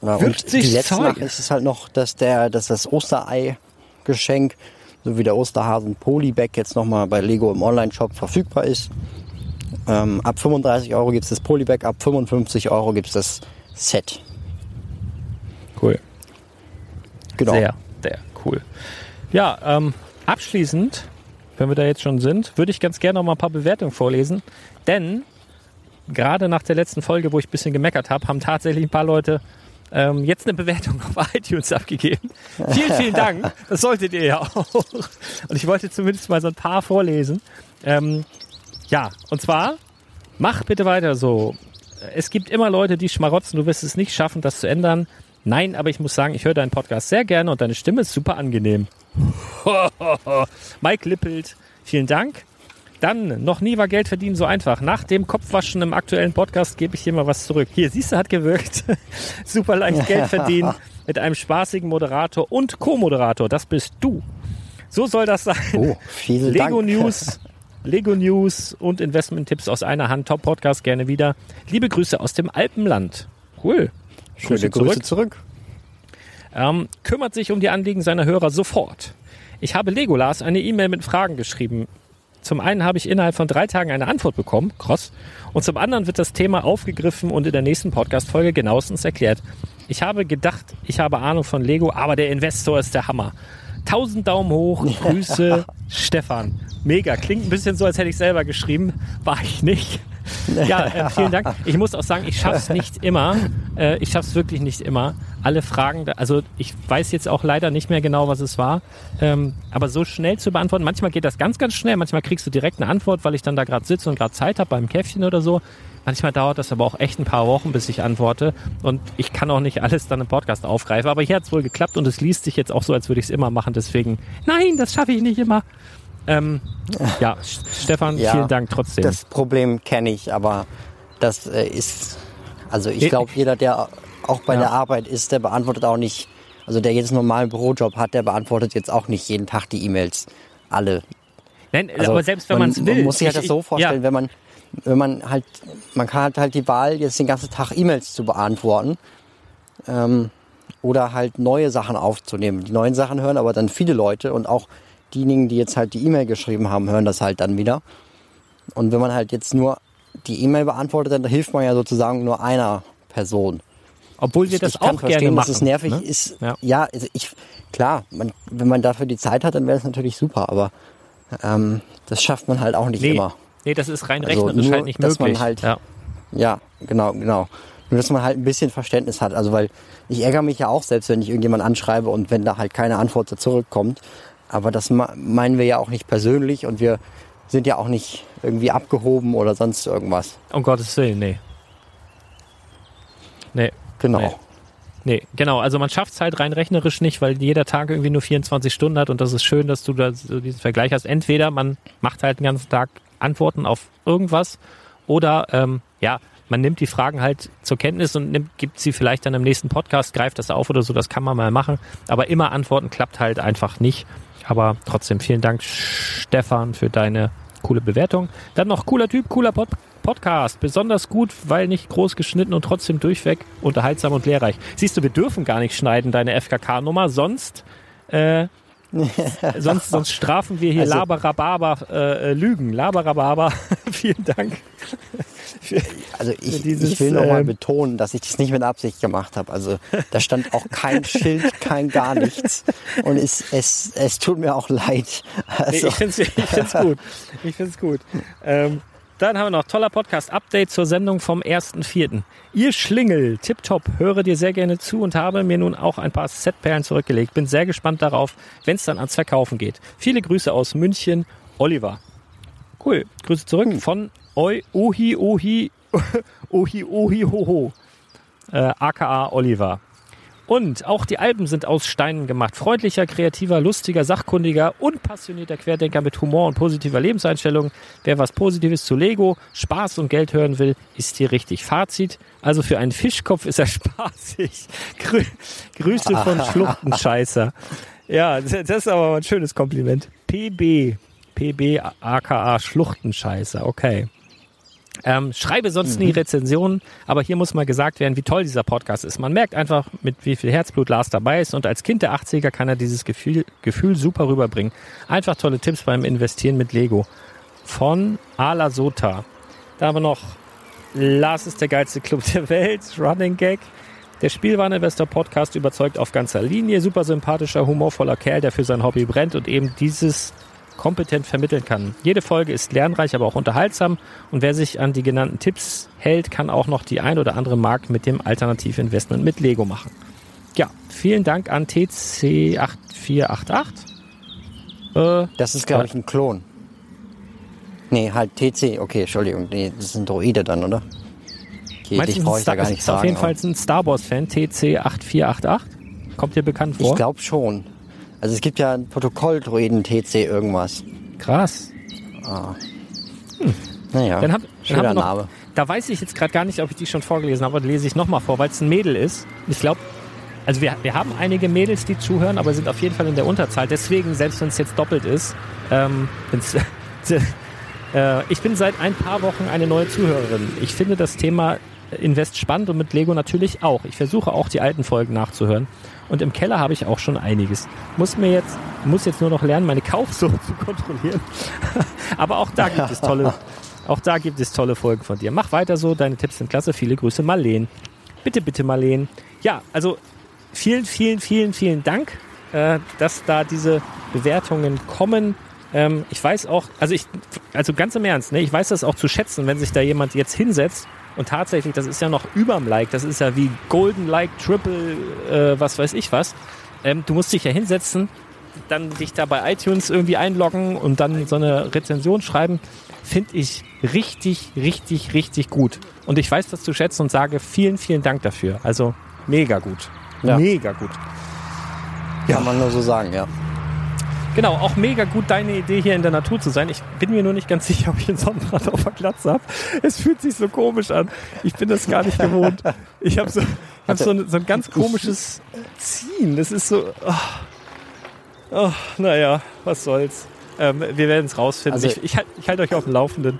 Ja, Wird und sich die letzte zeigen. Nachricht ist halt noch, dass der, dass das Osterei-Geschenk sowie der Osterhasen Polybag jetzt nochmal bei Lego im Online-Shop verfügbar ist. Ähm, ab 35 Euro gibt es das Polybag, ab 55 Euro gibt es das Set. Cool. Genau. Sehr, sehr cool. Ja, ähm, abschließend, wenn wir da jetzt schon sind, würde ich ganz gerne noch mal ein paar Bewertungen vorlesen. Denn gerade nach der letzten Folge, wo ich ein bisschen gemeckert habe, haben tatsächlich ein paar Leute ähm, jetzt eine Bewertung auf <laughs> iTunes abgegeben. Vielen, vielen Dank. Das solltet ihr ja auch. Und ich wollte zumindest mal so ein paar vorlesen. Ähm, ja, und zwar, mach bitte weiter so. Es gibt immer Leute, die schmarotzen, du wirst es nicht schaffen, das zu ändern. Nein, aber ich muss sagen, ich höre deinen Podcast sehr gerne und deine Stimme ist super angenehm. <laughs> Mike Lippelt, vielen Dank. Dann, noch nie war Geld verdienen so einfach. Nach dem Kopfwaschen im aktuellen Podcast gebe ich hier mal was zurück. Hier, siehst du, hat gewirkt. <laughs> Super leicht Geld verdienen <laughs> mit einem spaßigen Moderator und Co-Moderator. Das bist du. So soll das sein. Oh, vielen Lego Dank. News, Lego News und Investment-Tipps aus einer Hand. Top Podcast gerne wieder. Liebe Grüße aus dem Alpenland. Cool. Schöne Grüße zurück. Ähm, kümmert sich um die Anliegen seiner Hörer sofort. Ich habe Legolas eine E-Mail mit Fragen geschrieben. Zum einen habe ich innerhalb von drei Tagen eine Antwort bekommen, cross, und zum anderen wird das Thema aufgegriffen und in der nächsten Podcast-Folge genauestens erklärt. Ich habe gedacht, ich habe Ahnung von Lego, aber der Investor ist der Hammer. Tausend Daumen hoch, <laughs> Grüße, Stefan. Mega, klingt ein bisschen so, als hätte ich selber geschrieben, war ich nicht. Ja, äh, vielen Dank. Ich muss auch sagen, ich schaff's nicht immer. Äh, ich schaff's wirklich nicht immer. Alle Fragen, also ich weiß jetzt auch leider nicht mehr genau, was es war. Ähm, aber so schnell zu beantworten, manchmal geht das ganz, ganz schnell. Manchmal kriegst du direkt eine Antwort, weil ich dann da gerade sitze und gerade Zeit habe beim Käffchen oder so. Manchmal dauert das aber auch echt ein paar Wochen, bis ich antworte. Und ich kann auch nicht alles dann im Podcast aufgreifen. Aber hier hat's wohl geklappt und es liest sich jetzt auch so, als würde ich es immer machen. Deswegen, nein, das schaffe ich nicht immer. Ähm, ja, <laughs> Stefan, Ja, vielen Dank trotzdem. Das Problem kenne ich, aber das äh, ist, also ich Ich- glaube, jeder, der auch bei Ja. der Arbeit ist, der beantwortet auch nicht, also der jetzt einen normalen Bürojob hat, der beantwortet jetzt auch nicht jeden Tag die E-Mails. Alle. Nein, Also aber selbst wenn man es will. Man muss sich halt ich- das so ich- vorstellen, ja, wenn man, wenn man halt, man kann halt, halt die Wahl, jetzt den ganzen Tag E-Mails zu beantworten. Ähm, oder halt neue Sachen aufzunehmen. Die neuen Sachen hören aber dann viele Leute und auch diejenigen, die jetzt halt die E-Mail geschrieben haben, hören das halt dann wieder. Und wenn man halt jetzt nur die E-Mail beantwortet, dann hilft man ja sozusagen nur einer Person. Obwohl wir das ich kann auch gerne verstehen, machen. dass es nervig ne? ist. Ja. Ja, also ich, klar, man, wenn man dafür die Zeit hat, dann wäre es natürlich super, aber ähm, das schafft man halt auch nicht Nee, immer. Nee, das ist rein Also rechnerisch nur, halt nicht dass man möglich. halt- ja. Ja, genau, genau. Nur, dass man halt ein bisschen Verständnis hat. Also, weil ich ärgere mich ja auch selbst, wenn ich irgendjemand anschreibe und wenn da halt keine Antwort zurückkommt. Aber das meinen wir ja auch nicht persönlich und wir sind ja auch nicht irgendwie abgehoben oder sonst irgendwas. Um Gottes Willen, nee. Nee. Genau. Nee. Nee, genau. Also man schafft es halt rein rechnerisch nicht, weil jeder Tag irgendwie nur 24 Stunden hat und das ist schön, dass du da so diesen Vergleich hast. Entweder man macht halt den ganzen Tag Antworten auf irgendwas oder ähm, ja, man nimmt die Fragen halt zur Kenntnis und nimmt, gibt sie vielleicht dann im nächsten Podcast, greift das auf oder so, das kann man mal machen. Aber immer Antworten klappt halt einfach nicht. Aber trotzdem vielen Dank, Stefan, für deine coole Bewertung. Dann noch cooler Typ, cooler Pod Podcast. Besonders gut, weil nicht groß geschnitten und trotzdem durchweg unterhaltsam und lehrreich. Siehst du, wir dürfen gar nicht schneiden, deine FKK-Nummer, sonst, äh, <laughs> sonst, sonst strafen wir hier Also- Laberababa äh, äh, Lügen. Laberababa, <laughs> vielen Dank. Also ich, dieses, ich will nochmal ähm, betonen, dass ich das nicht mit Absicht gemacht habe. Also da stand auch kein <laughs> Schild, kein gar nichts. Und es, es, es tut mir auch leid. Nee, Also, ich finde es gut. Ich finde es gut. Ähm, dann haben wir noch toller Podcast-Update zur Sendung vom 1.4. Ihr Schlingel, tipptopp, höre dir sehr gerne zu und habe mir nun auch ein paar Setperlen zurückgelegt. Bin sehr gespannt darauf, wenn es dann ans Verkaufen geht. Viele Grüße aus München, Oliver. Cool. Grüße zurück von Oi, Ohi Ohi <laughs> Ohi Ohi Hoho. Äh, aka Oliver. Und auch die Alben sind aus Steinen gemacht. Freundlicher, kreativer, lustiger, sachkundiger und passionierter Querdenker mit Humor und positiver Lebenseinstellung. Wer was Positives zu Lego, Spaß und Geld hören will, ist hier richtig. Fazit. Also für einen Fischkopf ist er <laughs> spaßig. Grü Grüße von <laughs> Schluchtenscheißer. Ja, das ist aber ein schönes Kompliment. PB. PB aka Schluchtenscheißer. Okay. Ähm, schreibe sonst nie Rezensionen, aber hier muss mal gesagt werden, wie toll dieser Podcast ist. Man merkt einfach, mit wie viel Herzblut Lars dabei ist und als Kind der 80er kann er dieses Gefühl, Gefühl super rüberbringen. Einfach tolle Tipps beim Investieren mit Lego. Von Ala Sota. Da haben wir noch Lars ist der geilste Club <laughs> der Welt, Running Gag. Der Spielwareninvestor Podcast überzeugt auf ganzer Linie. Super sympathischer, humorvoller Kerl, der für sein Hobby brennt und eben dieses kompetent vermitteln kann. Jede Folge ist lernreich, aber auch unterhaltsam und wer sich an die genannten Tipps hält, kann auch noch die ein oder andere Mark mit dem Alternativinvestment mit Lego machen. Ja, vielen Dank an TC8488. Äh, das ist, glaube ich, ein Klon. Nee, halt TC. Okay, Entschuldigung. Nee, das ist ein Droide dann, oder? Okay, meinst dich brauche ich da gar nicht ist auf sagen. jeden Fall ein Star Wars-Fan, TC8488. Kommt dir bekannt vor? Ich glaube schon. Also es gibt ja einen Protokolldroiden TC irgendwas. Krass. Naja, Dann hab, schöner noch, Name. Da weiß ich jetzt gerade gar nicht, ob ich die schon vorgelesen habe, aber die lese ich nochmal vor, weil es ein Mädel ist. Ich glaube, also wir, wir haben einige Mädels, die zuhören, aber sind auf jeden Fall in der Unterzahl. Deswegen, selbst wenn es jetzt doppelt ist, ähm, <laughs> äh, ich bin seit ein paar Wochen eine neue Zuhörerin. Ich finde das Thema Invest spannend und mit Lego natürlich auch. Ich versuche auch die alten Folgen nachzuhören. Und im Keller habe ich auch schon einiges. Muss mir jetzt, muss jetzt nur noch lernen, meine Kaufsucht zu kontrollieren. <laughs> aber auch da gibt es tolle, <laughs> auch da gibt es tolle Folgen von dir. Mach weiter so, deine Tipps sind klasse. Viele Grüße, Marleen. Bitte, bitte, Marleen. Ja, also vielen, vielen, vielen, vielen Dank, äh, dass da diese Bewertungen kommen. Ähm, ich weiß auch, also ich, also ganz im Ernst, ne, ich weiß das auch zu schätzen, wenn sich da jemand jetzt hinsetzt und tatsächlich, das ist ja noch überm Like, das ist ja wie Golden Like, Triple, äh, was weiß ich was. Ähm, du musst dich ja hinsetzen, dann dich da bei iTunes irgendwie einloggen und dann so eine Rezension schreiben, finde ich richtig, richtig, richtig gut. Und ich weiß das zu schätzen und sage vielen, vielen Dank dafür. Also mega gut. Ja. Mega gut. Kann man nur so sagen, ja. Genau, auch mega gut deine Idee hier in der Natur zu sein. Ich bin mir nur nicht ganz <laughs> sicher, ob ich ein Sonnenbrand auf der Glatze habe. Es fühlt sich so komisch an. Ich bin das gar nicht gewohnt. Ich habe so, ich hab so, ein, so ein ganz komisches Ziehen. Das ist so. Oh, oh, naja, was soll's. Ähm, wir werden es rausfinden. Also- ich ich, halt- ich halte euch auf dem Laufenden.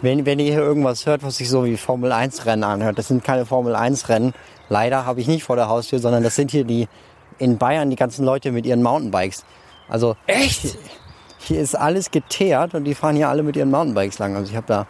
Wenn, wenn ihr hier irgendwas hört, was sich so wie Formel 1 Rennen anhört, das sind keine Formel 1 Rennen. Leider habe ich nicht vor der Haustür, sondern das sind hier die in Bayern die ganzen Leute mit ihren Mountainbikes. Also Echt? hier ist alles geteert und die fahren hier alle mit ihren Mountainbikes lang. Also ich habe da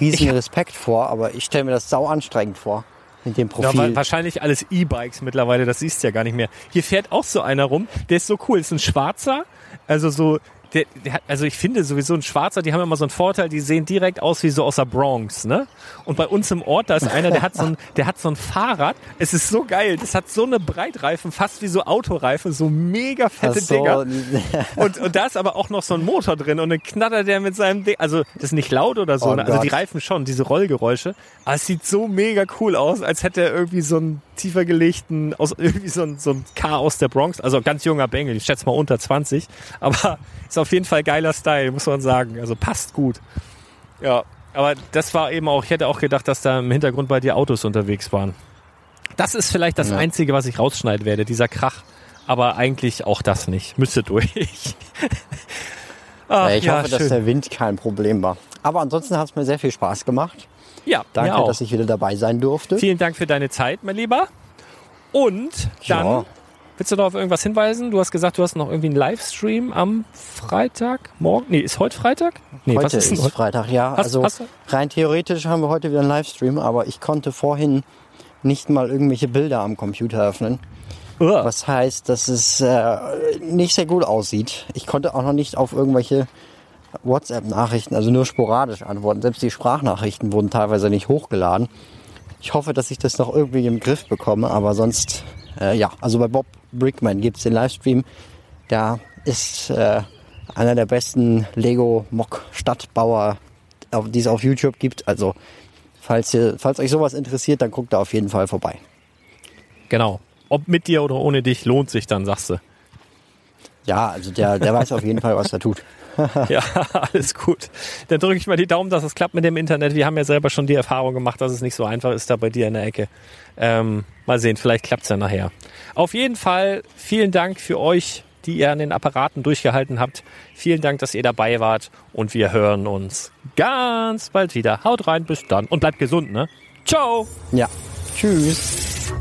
riesigen Respekt vor, aber ich stelle mir das sau anstrengend vor mit dem Ja, Profil. wahrscheinlich alles E-Bikes mittlerweile, das siehst du ja gar nicht mehr. Hier fährt auch so einer rum, der ist so cool, ist ein schwarzer, also so, der, der also ich finde sowieso ein Schwarzer, die haben immer so einen Vorteil, die sehen direkt aus wie so aus der Bronx, ne? Und bei uns im Ort, da ist einer, der hat so ein, der hat so ein Fahrrad. Es ist so geil. Das hat so eine Breitreifen, fast wie so Autoreifen, so mega fette so. Dinger. <laughs> Und, und da ist aber auch noch so ein Motor drin und dann knattert der mit seinem Ding. Also das ist nicht laut oder so, Oh ne? also die. Reifen schon, diese Rollgeräusche. Aber es sieht so mega cool aus, als hätte er irgendwie so einen tiefer gelegten, aus <laughs> irgendwie so ein, so ein K aus der Bronx. Also ganz junger Bengel, ich schätze mal unter 20. Aber ist auf jeden Fall geiler Style, muss man sagen. Also passt gut. Ja, aber das war eben auch, ich hätte auch gedacht, dass da im Hintergrund bei dir Autos unterwegs waren. Das ist vielleicht das Ja. Einzige, was ich rausschneiden werde, dieser Krach. Aber eigentlich auch das nicht. Müsste durch. <laughs> Ach, ich ja, hoffe, dass schön. der Wind kein Problem war. Aber ansonsten hat es mir sehr viel Spaß gemacht. ja, Danke, mir auch. dass ich wieder dabei sein durfte. Vielen Dank für deine Zeit, mein Lieber. Und dann, Ja. Willst du noch auf irgendwas hinweisen? Du hast gesagt, du hast noch irgendwie einen Livestream am Freitag, morgen. Nee, ist heute Freitag? Nee, heute was ist denn ist heute? Freitag, ja. Hast- also hast rein theoretisch haben wir heute wieder einen Livestream, aber ich konnte vorhin nicht mal irgendwelche Bilder am Computer öffnen. Uah. Was heißt, dass es äh, nicht sehr gut aussieht. Ich konnte auch noch nicht auf irgendwelche WhatsApp-Nachrichten, also nur sporadisch antworten. Selbst die Sprachnachrichten wurden teilweise nicht hochgeladen. Ich hoffe, dass ich das noch irgendwie im Griff bekomme, aber sonst, äh, ja, also bei Bob Brickman gibt es den Livestream. Da ist äh, einer der besten Lego-Mock-Stadtbauer, die es auf YouTube gibt. Also, falls, ihr, falls euch sowas interessiert, dann guckt da auf jeden Fall vorbei. Genau. Ob mit dir oder ohne dich lohnt sich dann, sagst du. Ja, also der, der weiß auf jeden Fall, was er tut. <laughs> Ja, alles gut. Dann drücke ich mal die Daumen, dass es klappt mit dem Internet. Wir haben ja selber schon die Erfahrung gemacht, dass es nicht so einfach ist da bei dir in der Ecke. Ähm, mal sehen, vielleicht klappt's ja nachher. Auf jeden Fall vielen Dank für euch, die ihr an den Apparaten durchgehalten habt. Vielen Dank, dass ihr dabei wart und wir hören uns ganz bald wieder. Haut rein, bis dann und bleibt gesund, ne? Ciao! Ja. Tschüss.